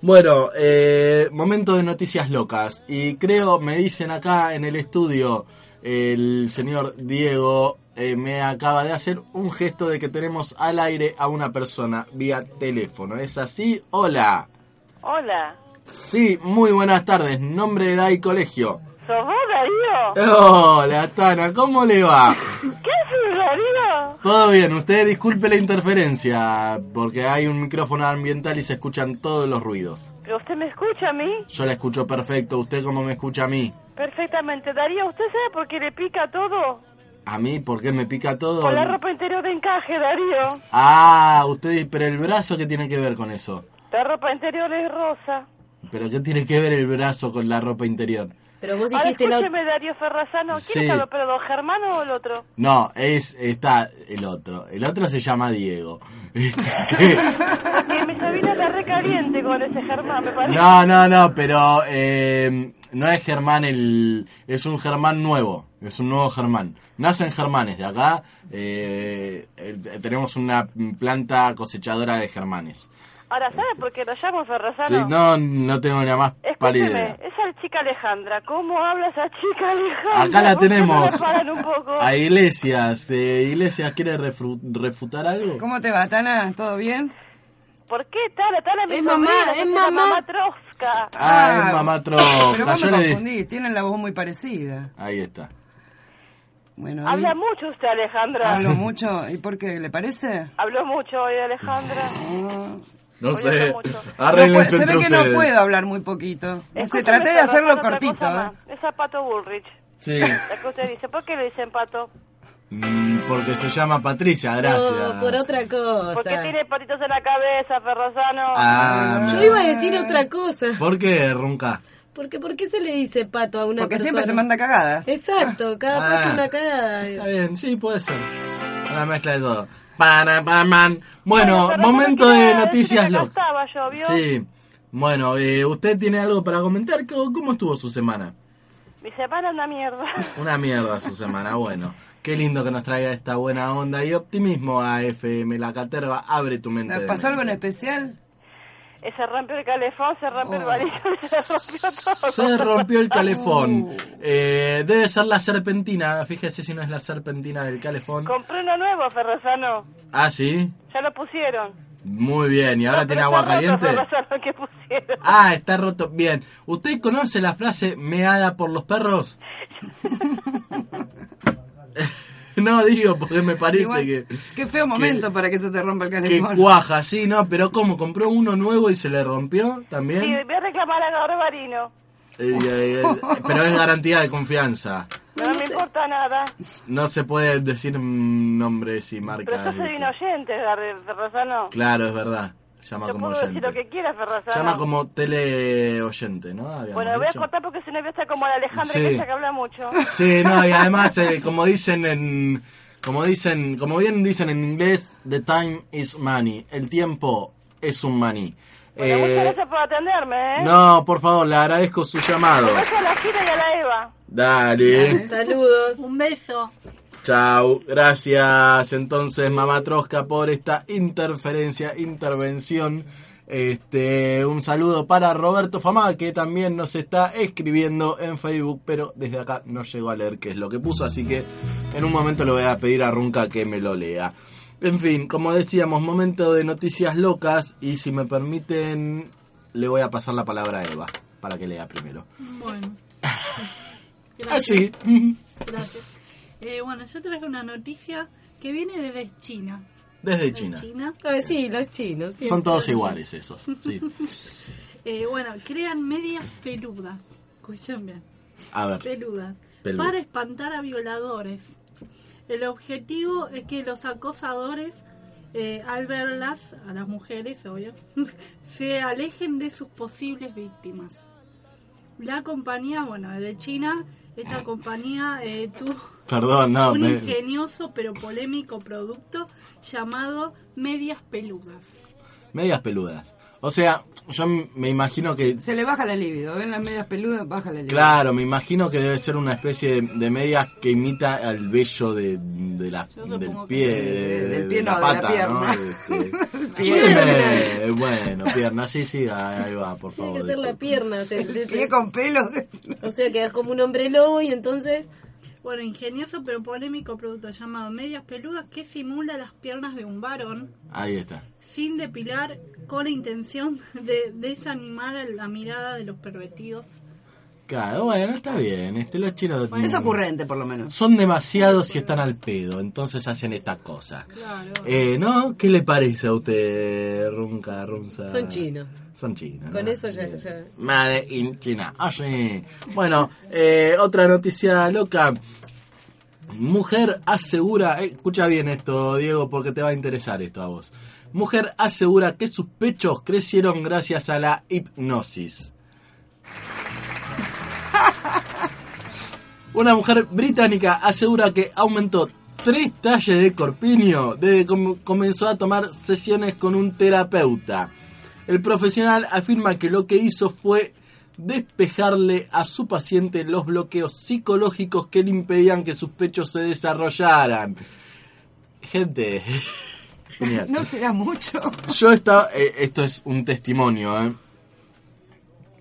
Bueno, eh, momento de noticias locas. Y creo, me dicen acá en el estudio, el señor Diego eh, me acaba de hacer un gesto de que tenemos al aire a una persona vía teléfono. ¿Es así? Hola. Hola, Sí, muy buenas tardes. Nombre de edad y colegio. ¿Sos vos, Darío? Hola, Tana, ¿cómo le va? ¿Qué haces, Darío? Todo bien, usted disculpe la interferencia, porque hay un micrófono ambiental y se escuchan todos los ruidos. ¿Pero usted me escucha a mí? Yo la escucho perfecto, ¿usted cómo me escucha a mí? Perfectamente. Darío, ¿usted sabe por qué le pica todo? ¿A mí? ¿Por qué me pica todo? Con la ropa interior de encaje, Darío. Ah, usted, pero el brazo, ¿qué tiene que ver con eso? La ropa interior es rosa. ¿Pero qué tiene que ver el brazo con la ropa interior? Pero vos Ahora dijiste la... escúcheme, Darío Ferrazano. ¿Quién Sí. es el operador, Germán o el otro? No, es, está el otro. El otro se llama Diego. Porque mi Sabina está recaliente con ese Germán, me parece. No, no, no, pero eh, no es Germán el... Es un Germán nuevo, es un nuevo Germán. Nacen Germanes de acá, eh, tenemos una planta cosechadora de Germanes. Ahora, ¿sabe por qué lo llamo Ferrazano? Sí, no, no tengo ni la más pálida esa chica Alejandra, ¿cómo habla esa chica Alejandra? Acá la ¿Por qué no tenemos. paran un poco? A Iglesias, eh, Iglesias, ¿quiere refutar algo? ¿Cómo te va, Tana? ¿Todo bien? ¿Por qué Tala? Tala mi Es mamá, es mamá. mamá Trosca. Ah, es mamá Pero Troja. vos me confundís, tienen la voz muy parecida. Ahí está. Bueno, Habla ahí- mucho usted, Alejandra. Hablo [laughs] mucho. ¿Y por qué? ¿Le parece? Habló mucho hoy, Alejandra. No Oye, sé. [laughs] No se ve que no puedo hablar muy poquito. No Escúchame, traté de hacerlo cortito. ¿eh? Es a Pato Bullrich. Sí, La que usted dice. ¿Por qué le dicen Pato? mm, porque se llama Patricia, gracias. No, por otra cosa. Porque tiene patitos en la cabeza, Ferrazano. Ah, Yo iba a decir otra cosa. ¿Por qué, Runca? Porque ¿por qué se le dice pato a una Porque persona? siempre se manda cagadas. Exacto, cada Ah. paso una cagada. Está bien, sí, puede ser. Una mezcla de todo. Para, man. Bueno, Ferrazano momento de noticias locas. Sí. Bueno, eh, ¿usted tiene algo para comentar? ¿Cómo, cómo estuvo su semana? Mi semana es una mierda. [laughs] Una mierda su semana, bueno. Qué lindo que nos traiga esta buena onda y optimismo a FM La Caterva. Abre tu mente. ¿Pasó algo en especial? Se rompió el calefón, se rompió el varillo, [laughs] se rompió todo. Se rompió el calefón. Eh, debe ser la serpentina. Fíjese si no es la serpentina del calefón. Compré uno nuevo, Ferrazano. Ah, sí. Ya lo pusieron. Muy bien. ¿Y ahora No, tiene agua roto, caliente? ¿qué pusieron? Ah, está roto. Bien. ¿Usted conoce la frase meada por los perros? [laughs] [laughs] no digo porque me parece Igual, que, Qué feo momento para que se te rompa el que calefón. cuaja, sí, no, pero ¿cómo? ¿Compró uno nuevo y se le rompió también? Sí, voy a reclamar a Garbarino. Eh, eh, eh, pero es garantía de confianza. No me importa nada. No se puede decir mm, nombres y Pero marcas. yo soy y un oyente, Ferrazano. Claro, es verdad. Llama Yo como puedo decir oyente. lo que quiera, Ferrazano. Llama como teleoyente, ¿no? Habíamos Bueno, voy a cortar porque si no voy a estar como la Alejandra Sí. que esa que habla mucho. Sí, no, y además, eh, como dicen en. Como dicen, como bien dicen en inglés, the time is money. El tiempo es un maní. Bueno, Eh, muchas gracias por atenderme, ¿eh? no, por favor, le agradezco su llamado. Un beso a la Gira y a la Eva. Dale. Saludos. Un beso. Chau, gracias entonces Mamá Trosca por esta interferencia, intervención. Este, un saludo para Roberto Famá que también nos está escribiendo en Facebook, pero desde acá no llegó a leer qué es lo que puso, así que en un momento le voy a pedir a Runca que me lo lea. En fin, como decíamos, momento de noticias locas y si me permiten le voy a pasar la palabra a Eva para que lea primero. Bueno. [laughs] Así. Gracias. [laughs] Eh, bueno, yo traje una noticia que viene desde China. Desde China. China. Ah, sí, los chinos. siempre. Son todos iguales esos. Sí. [laughs] Eh, bueno, crean medias peludas. Escuchen bien. A ver. Peludas. Peludas. Para espantar a violadores. El objetivo es que los acosadores, eh, al verlas, a las mujeres, obvio, [laughs] se alejen de sus posibles víctimas. La compañía, bueno, de China, esta compañía eh, tuvo Perdón, no. un me- ingenioso pero polémico producto llamado medias peludas. medias peludas. O sea, yo me imagino que... Se le baja la libido. Ven las medias peludas, baja la libido. Claro, me imagino que debe ser una especie de, de medias que imita al vello de, de la, del pie, de, Del de pie, la no, de la pata, pierna. ¿no? Este, [laughs] Pierna. Dime, bueno, pierna, sí, sí, ahí va, por Tiene favor. que ser la pierna. O sea, de- Pie con pelos. o sea, quedas como un hombre lobo y entonces... Bueno, ingenioso pero polémico producto llamado medias peludas que simula las piernas de un varón Ahí está. sin depilar con la intención de desanimar la mirada de los pervertidos. Claro, bueno, está bien. Este, los chinos Es ocurrente, por lo menos. son demasiados y están al pedo, entonces hacen esta cosa. Claro. Eh, ¿No? ¿Qué le parece a usted, Runca, Runza? Son chinos. Son chinos. Con ¿no? eso ya... ya... Made in China. Ah, sí. Bueno, eh, otra noticia loca. Mujer asegura, eh, escucha bien esto, Diego, porque te va a interesar esto a vos. Mujer asegura que sus pechos crecieron gracias a la hipnosis. [laughs] Una mujer británica asegura que aumentó tres talles de corpiño desde que comenzó a tomar sesiones con un terapeuta. El profesional afirma que lo que hizo fue despejarle a su paciente los bloqueos psicológicos que le impedían que sus pechos se desarrollaran. Gente, [laughs] genial. No será mucho. Yo estaba, eh, esto es un testimonio, ¿eh?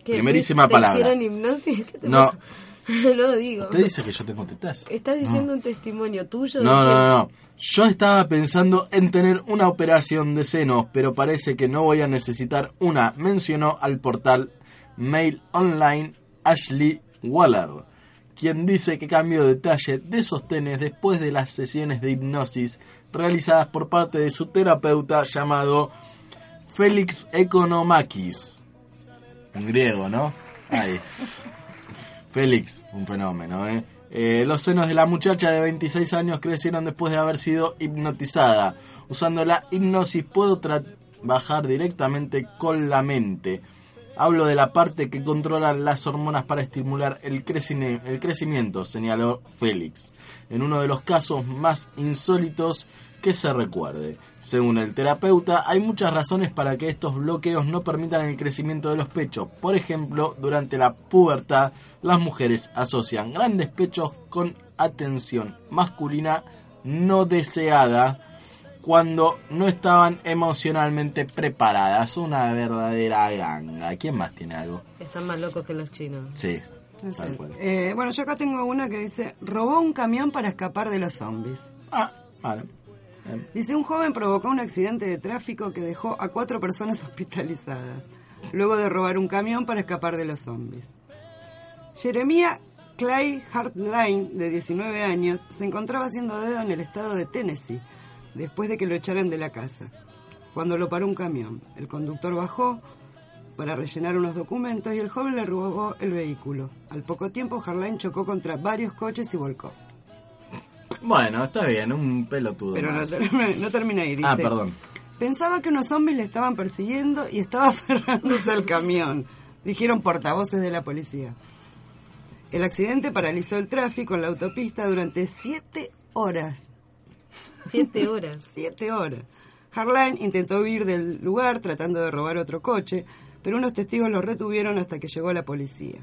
¿Qué, Primerísima ¿te palabra. hicieron hipnosis? ¿Qué te No. pasa? [laughs] no, digo. Usted dice que yo tengo tetas. Estás diciendo un testimonio tuyo. No, no, no, no. Yo estaba pensando en tener una operación de senos, pero parece que no voy a necesitar una, mencionó al portal Mail Online Ashley Waller, quien dice que cambió detalle de sostenes después de las sesiones de hipnosis realizadas por parte de su terapeuta llamado Félix Economakis. Un griego, ¿no? Ahí. [laughs] Félix, un fenómeno, ¿eh? Eh, los senos de la muchacha de 26 años crecieron después de haber sido hipnotizada. Usando la hipnosis puedo trabajar directamente con la mente. Hablo de la parte que controla las hormonas para estimular el, el crecimiento, señaló Félix, en uno de los casos más insólitos que se recuerde. Según el terapeuta, hay muchas razones para que estos bloqueos no permitan el crecimiento de los pechos. Por ejemplo, durante la pubertad, las mujeres asocian grandes pechos con atención masculina no deseada cuando no estaban emocionalmente preparadas. Una verdadera ganga. ¿Quién más tiene algo? Están más locos que los chinos. Sí, tal cual. Eh, bueno, yo acá tengo una que dice, robó un camión para escapar de los zombies. Ah, vale. Dice, un joven provocó un accidente de tráfico que dejó a cuatro personas [laughs] hospitalizadas, luego de robar un camión para escapar de los zombies. Jeremiah Clay Hartline, de 19 años, se encontraba haciendo dedo en el estado de Tennessee, después de que lo echaran de la casa, cuando lo paró un camión. El conductor bajó para rellenar unos documentos y el joven le robó el vehículo. Al poco tiempo, Hartline chocó contra varios coches y volcó. Bueno, está bien, un pelotudo. Pero no [laughs] no termina ahí, dice. Ah, perdón. Pensaba que unos zombies le estaban persiguiendo y estaba [laughs] aferrándose al camión, dijeron portavoces de la policía. El accidente paralizó el tráfico en la autopista durante siete horas. Siete horas. [laughs] Siete horas. Harline intentó huir del lugar tratando de robar otro coche, pero unos testigos lo retuvieron hasta que llegó la policía.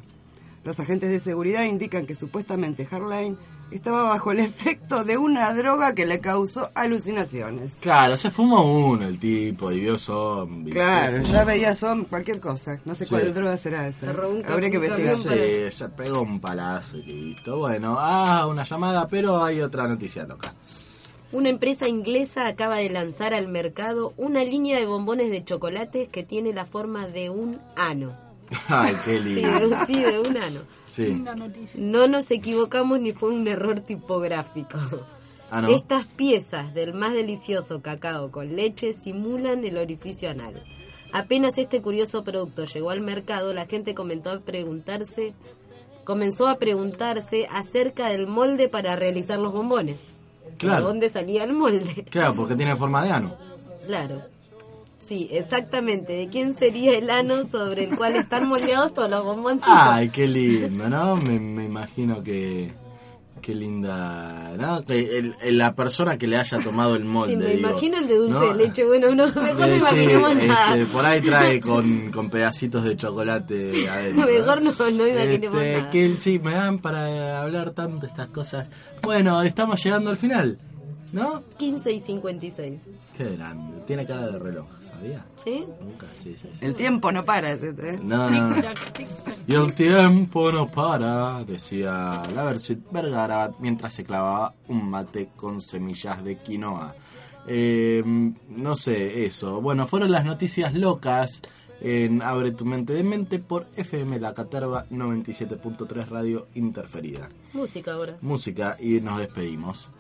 Los agentes de seguridad indican que supuestamente Harline estaba bajo el efecto de una droga que le causó alucinaciones. Claro, se fumó uno el tipo y vio zombies. Claro, ya veía son cualquier cosa. No sé Sí. cuál droga será esa. Se robó un Habría que investigar. Sí, se pegó un palazo y listo. Bueno, ah, una llamada, pero hay otra noticia loca. Una empresa inglesa acaba de lanzar al mercado una línea de bombones de chocolates que tiene la forma de un ano. [laughs] Ay, qué Sí, lindo. de un, sí, de un ano. Sí. No nos equivocamos ni fue un error tipográfico. Ah, ¿no? Estas piezas del más delicioso cacao con leche simulan el orificio anal. Apenas este curioso producto llegó al mercado, la gente comenzó a preguntarse, comenzó a preguntarse acerca del molde para realizar los bombones. Claro. ¿De dónde salía el molde? Claro, porque tiene forma de ano. Claro. Sí, exactamente. ¿De quién sería el ano sobre el cual están moldeados todos los bomboncitos? Ay, qué lindo, ¿no? Me, me imagino que... Qué linda, ¿no? Que el- el- la persona que le haya tomado el molde, Sí, me digo, imagino el de dulce ¿no? de leche. Bueno, no, mejor no Eh, sí, imaginemos nada. este, por ahí trae con, con pedacitos de chocolate adentro. [laughs] Mejor no, ¿eh? no imaginemos Este, nada. que sí, me dan para hablar tanto estas cosas. Bueno, estamos llegando al final, ¿no? 15 y 56. Qué grande, tiene cara de reloj, ¿sabía? ¿Sí? Nunca, sí, sí, sí. El tiempo no para. ¿eh? No, no, no. [laughs] Y el tiempo no para, decía la Versuit Vergara mientras se clavaba un mate con semillas de quinoa. Eh, no sé, eso. Bueno, fueron las noticias locas en Abre tu mente de mente por FM La Caterva 97.3 Radio Interferida. Música ahora. Música y nos despedimos.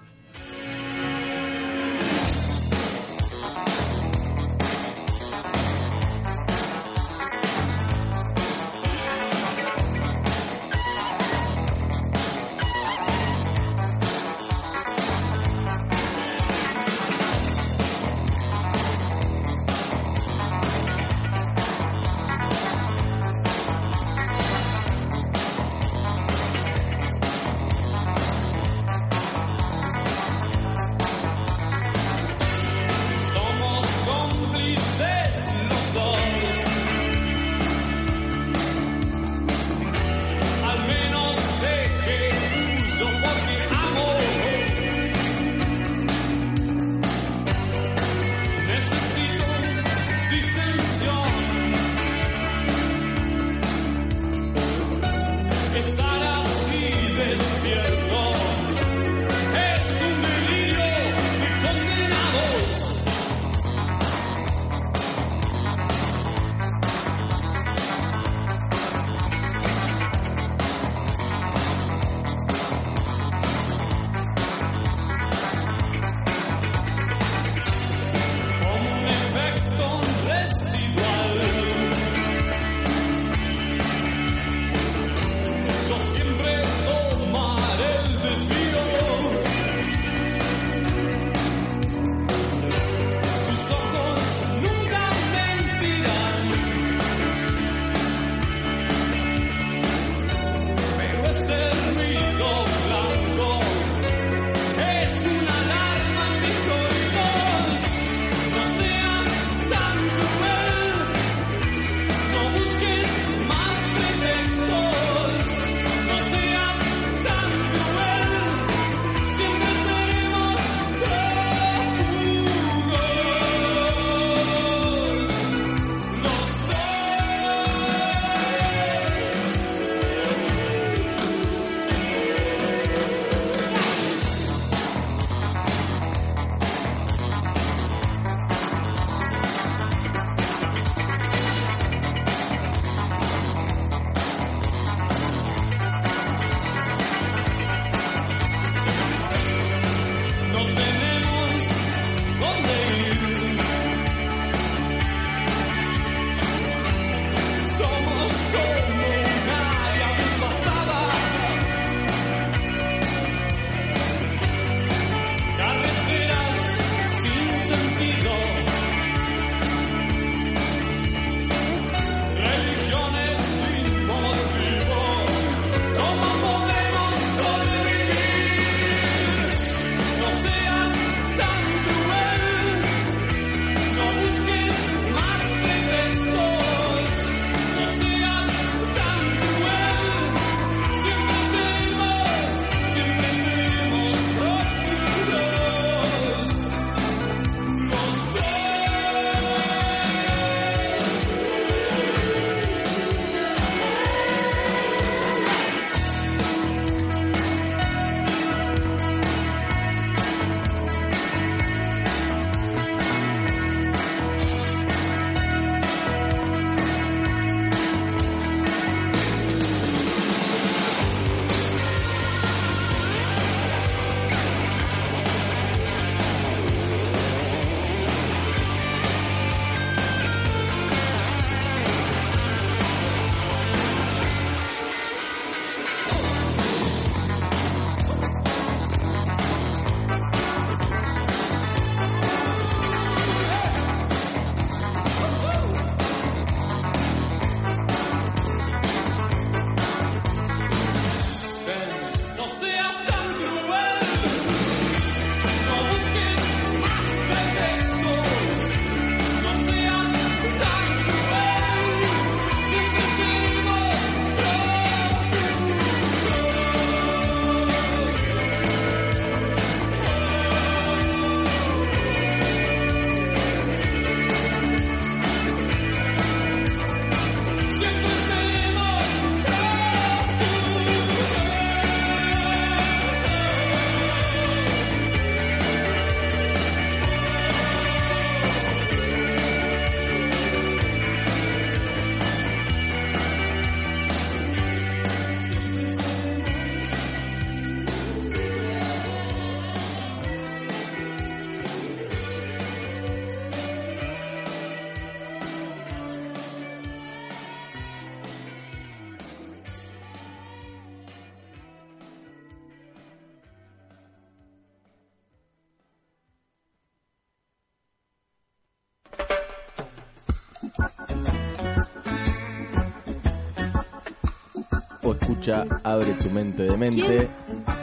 Escucha Abre tu mente de mente.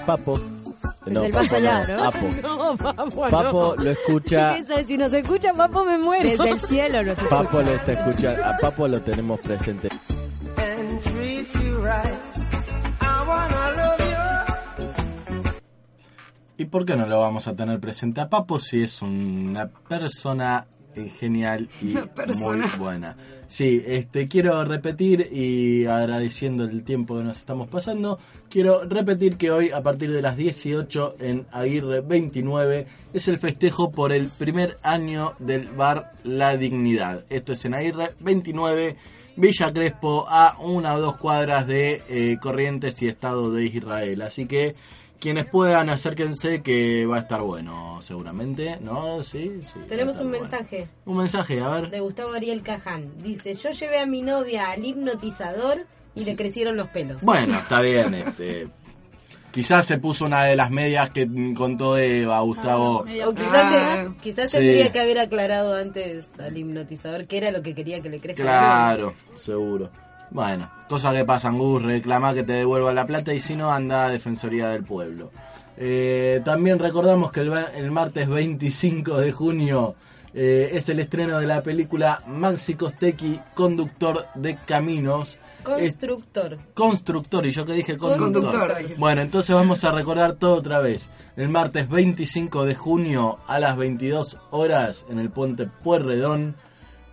Papo. No, Desde el más Papo allá, no, ¿no? Apo. [laughs] No, Papo, Papo no. lo escucha. [laughs] Si nos escucha Papo me muero. Desde el cielo nos escucha. Papo lo está escuchando. A Papo lo tenemos presente. and treat you right. I wanna love you. ¿Y por qué no lo vamos a tener presente a Papo si es una persona eh, genial y muy buena? Sí, este quiero repetir y agradeciendo el tiempo que nos estamos pasando, quiero repetir que hoy a partir de las 18 en Aguirre 29 es el festejo por el primer año del bar La Dignidad. Esto es en Aguirre 29 Villa Crespo a una o dos cuadras de eh, Corrientes y Estado de Israel. Así que quienes puedan acérquense que va a estar bueno seguramente, ¿no? Sí, sí. Tenemos un bueno. mensaje Un mensaje, a ver. de Gustavo Ariel Caján. Dice, yo llevé a mi novia al hipnotizador y le crecieron los pelos. Bueno, está [laughs] bien, este quizás se puso una de las medias que contó Eva, Gustavo. O quizás, Ah. quizás Sí. tendría que haber aclarado antes al hipnotizador que era lo que quería que le crezca. Claro, seguro. Bueno, cosas que pasan, Gus, reclama que te devuelva la plata y si no, anda a Defensoría del Pueblo. Eh, también recordamos que el, martes 25 de junio eh, es el estreno de la película Maxi Costecchi, conductor de caminos. Es- Constructor. Constructor, y yo que dije conductor. Conductor. Bueno, entonces vamos a recordar todo otra vez. El martes 25 de junio a las 22 horas en el puente Puerredón,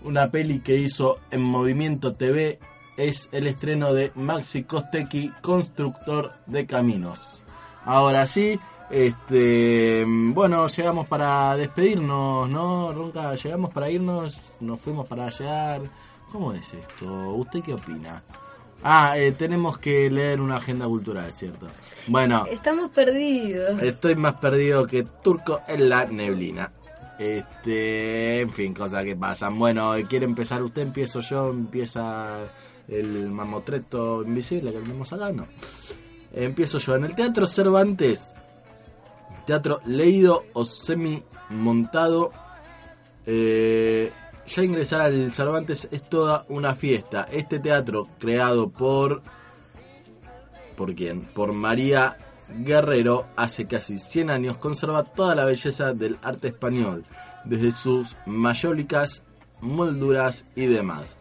una peli que hizo en Movimiento TV es el estreno de Maxi Costecchi, constructor de caminos. Ahora sí, este, bueno, llegamos para despedirnos, ¿no, Ronca? Llegamos para irnos, nos fuimos para llegar. ¿Cómo es esto? ¿Usted qué opina? Ah, eh, tenemos que leer una agenda cultural, ¿cierto? Bueno, Estamos perdidos. estoy más perdido que turco en la neblina. Este, en fin, cosas que pasan. Bueno, ¿quiere empezar usted? Empiezo yo, empieza el mamotreto invisible que tenemos acá, ¿no? Empiezo yo. En el Teatro Cervantes, teatro leído o semi montado, eh, ya ingresar al Cervantes es toda una fiesta. Este teatro creado por... ¿Por quién? Por María Guerrero hace casi 100 años conserva toda la belleza del arte español, desde sus mayólicas, molduras y demás.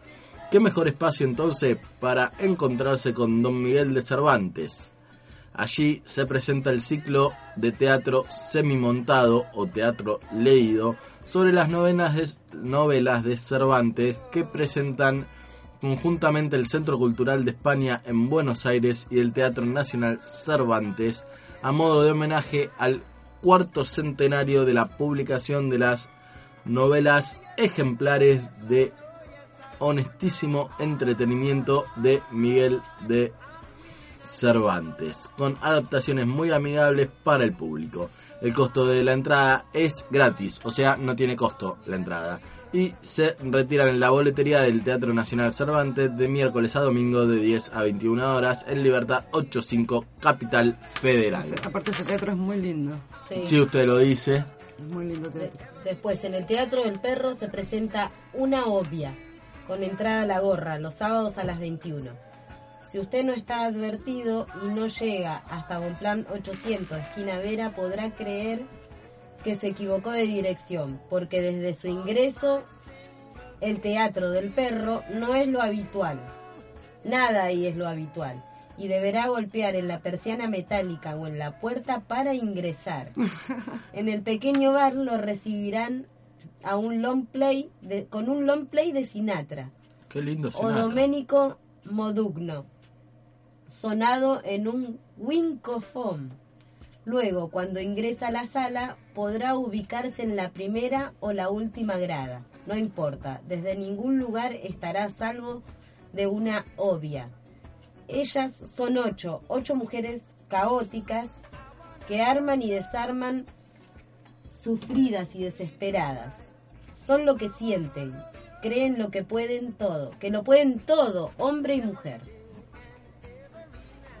¿Qué mejor espacio entonces para encontrarse con Don Miguel de Cervantes? Allí se presenta el ciclo de teatro semimontado o teatro leído sobre las novenas novelas de Cervantes que presentan conjuntamente el Centro Cultural de España en Buenos Aires y el Teatro Nacional Cervantes a modo de homenaje al cuarto centenario de la publicación de las novelas ejemplares de honestísimo entretenimiento de Miguel de Cervantes, con adaptaciones muy amigables para el público. El costo de la entrada es gratis, o sea, no tiene costo la entrada. Y se retiran en la boletería del Teatro Nacional Cervantes de miércoles a domingo de 10 a 21 horas en Libertad 85, Capital Federal. Aparte ese teatro es muy lindo. Sí. Si usted lo dice, Es muy lindo teatro. Después, en el Teatro del Perro se presenta Una Obvia, con entrada a la gorra, los sábados a las 21. Si usted no está advertido y no llega hasta Bonplan 800, esquina Vera, podrá creer que se equivocó de dirección, porque desde su ingreso, el Teatro del Perro no es lo habitual. Nada ahí es lo habitual. Y deberá golpear en la persiana metálica o en la puerta para ingresar. [laughs] En el pequeño bar lo recibirán a un long play de- con un long play de Sinatra qué lindo o Sinatra. Domenico Modugno, sonado en un wincofón. Luego, cuando ingresa a la sala, podrá ubicarse en la primera o la última grada. No importa, desde ningún lugar estará a salvo de una obvia. Ellas son ocho, ocho mujeres caóticas que arman y desarman sufridas y desesperadas. Son lo que sienten, creen lo que pueden todo, que lo pueden todo, hombre y mujer.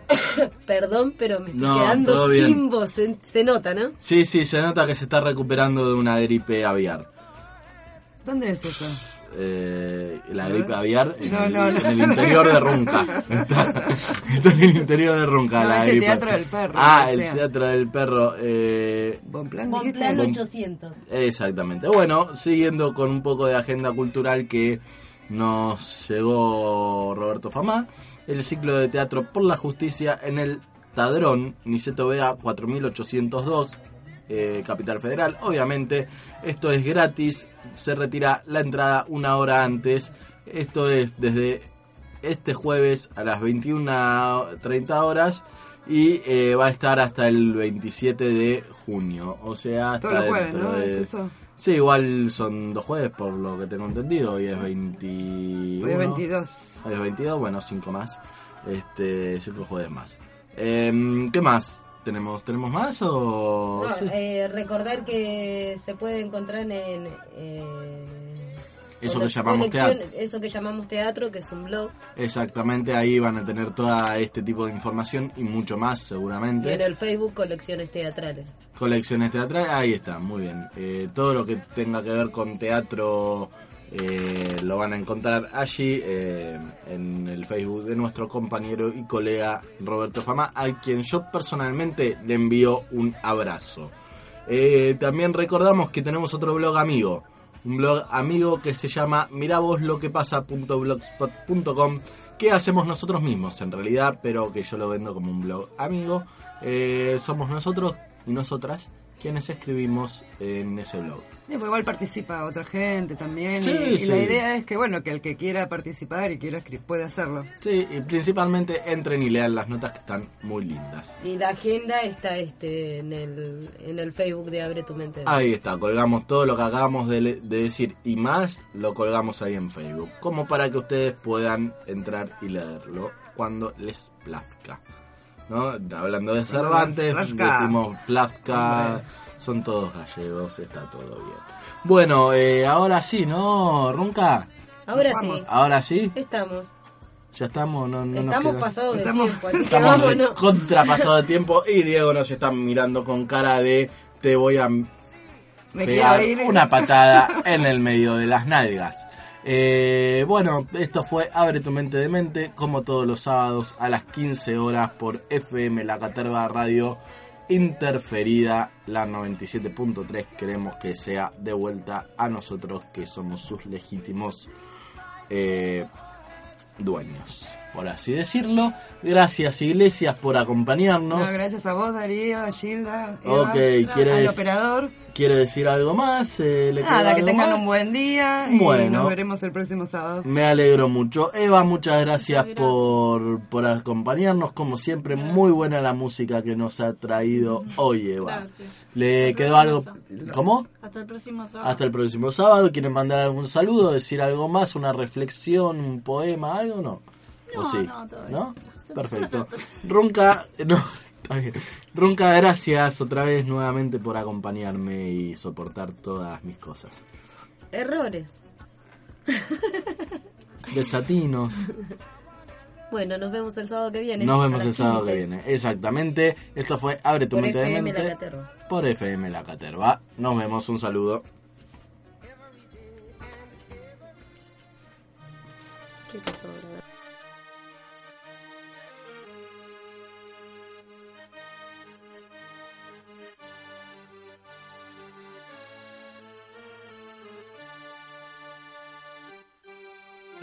[coughs] Perdón, pero me estoy No, todo quedando bien. sin voz, se, se nota, ¿no? Sí, sí, se nota que se está recuperando de una gripe aviar. ¿Dónde es eso? Eh, la gripe aviar en, No, el, no, no. en el interior de Runca. [laughs] Está, está en el interior de Runca No, la gripe. Teatro del Perro, Ah, el sea. teatro del perro. Eh, Bonplan, Bon dijiste. Plan Bon- 800. Exactamente. Bueno, siguiendo con un poco de agenda cultural que nos llegó Roberto Famá, el ciclo de teatro por la justicia en el Tadrón, Niceto Vega 4802, eh, Capital Federal. Obviamente, esto es gratis, se retira la entrada una hora antes. Esto es desde este jueves a las 21.30 horas y eh, va a estar hasta el 27 de junio. O sea, hasta Todos los jueves, ¿no? de- ¿Es eso? Sí, igual son dos jueves por lo que tengo entendido. Hoy es 21. Hoy es 22. Hoy es 22, bueno, cinco más. Este, cinco jueves más. Em, ¿Qué más? ¿Tenemos, ¿Tenemos más o...? No, sí? eh, recordar que se puede encontrar en... eh, Eso que llamamos teatro. Eso que llamamos teatro, que es un blog. Exactamente, ahí van a tener toda este tipo de información y mucho más Y seguramente. en el Facebook, colecciones teatrales. Colecciones teatrales, ahí está, muy bien. Eh, todo lo que tenga que ver con teatro eh, lo van a encontrar allí eh, en el Facebook de nuestro compañero y colega Roberto Fama, a quien yo personalmente le envío un abrazo. Eh, también recordamos que tenemos otro blog amigo, un blog amigo que se llama miravosloquepasa.blogspot.com que hacemos nosotros mismos en realidad, pero que yo lo vendo como un blog amigo. Somos nosotros y nosotras quienes escribimos en ese blog. Sí, pues igual participa otra gente también. Sí, y, y sí. la idea es que, bueno, que el que quiera participar y quiera escribir puede hacerlo. Sí, y principalmente entren y lean las notas que están muy lindas. Y la agenda está este en el, en el Facebook de Abre tu Mente. Ahí está, colgamos todo lo que acabamos de, le- de decir y más, lo colgamos ahí en Facebook, como para que ustedes puedan entrar y leerlo cuando les plazca. ¿No? Hablando de Cervantes, decimos plazca, son todos gallegos, está todo bien. Bueno, eh, ahora sí, ¿no, Runca? Ahora sí. Ahora sí, Estamos. ya estamos, no, no Estamos pasados de Estamos- tiempo. Estamos vámonos. contrapasados de tiempo y Diego nos está mirando con cara de te voy a Me pegar una patada en el medio de las nalgas. Eh, bueno, esto fue Abre tu mente de mente, como todos los sábados a las 15 horas por FM La Caterva Radio Interferida, la 97.3. Queremos que sea de vuelta a nosotros, que somos sus legítimos eh, dueños, por así decirlo. Gracias, Iglesias, por acompañarnos. No, gracias a vos, Darío, a Gilda, Eva, Ok, ¿quieres- al operador. ¿Quiere decir algo más? Eh, ¿le Nada, que tengan más? un buen día y Bueno. nos veremos el próximo sábado. Me alegro mucho. Eva, muchas gracias, Por, por acompañarnos. Como siempre, muy buena la música que nos ha traído hoy, Eva. Gracias. ¿Le quedó algo? ¿Cómo? Hasta el próximo sábado. Hasta el próximo sábado. ¿Quieren mandar algún saludo? ¿Decir algo más? ¿Una reflexión? ¿Un poema? ¿Algo? No. ¿O No, sí? no. ¿No? Perfecto. [laughs] Runca, no, está bien. Runca, gracias otra vez nuevamente por acompañarme y soportar todas mis cosas. Errores. [laughs] Desatinos. Bueno, nos vemos el sábado que viene. Nos vemos el sábado 15. que viene. Exactamente. Esto fue Abre tu Por mente de FM La mente. Caterva. Por FM La Caterva. Nos vemos. Un saludo. ¿Qué pasó ahora?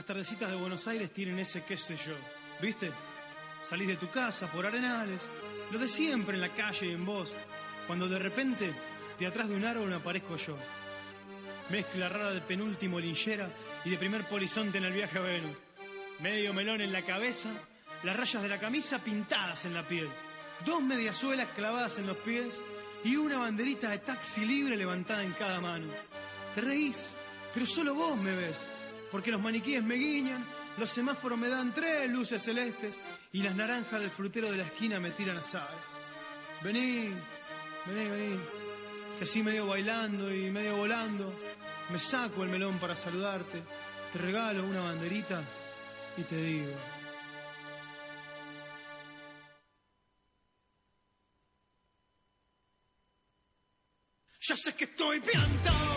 Las tardecitas de Buenos Aires tienen ese qué sé yo, ¿viste? Salís de tu casa por arenales, lo de siempre en la calle y en vos, cuando de repente de atrás de un árbol aparezco yo. Mezcla rara de penúltimo linchera y de primer polizonte en el viaje a Venus. Medio melón en la cabeza, las rayas de la camisa pintadas en la piel. Dos mediasuelas clavadas en los pies y una banderita de taxi libre levantada en cada mano. Te reís, pero solo vos me ves, porque los maniquíes me guiñan, los semáforos me dan tres luces celestes y las naranjas del frutero de la esquina me tiran azares. Vení, vení, vení, que así medio bailando y medio volando, me saco el melón para saludarte, te regalo una banderita y te digo. Ya sé que estoy piantado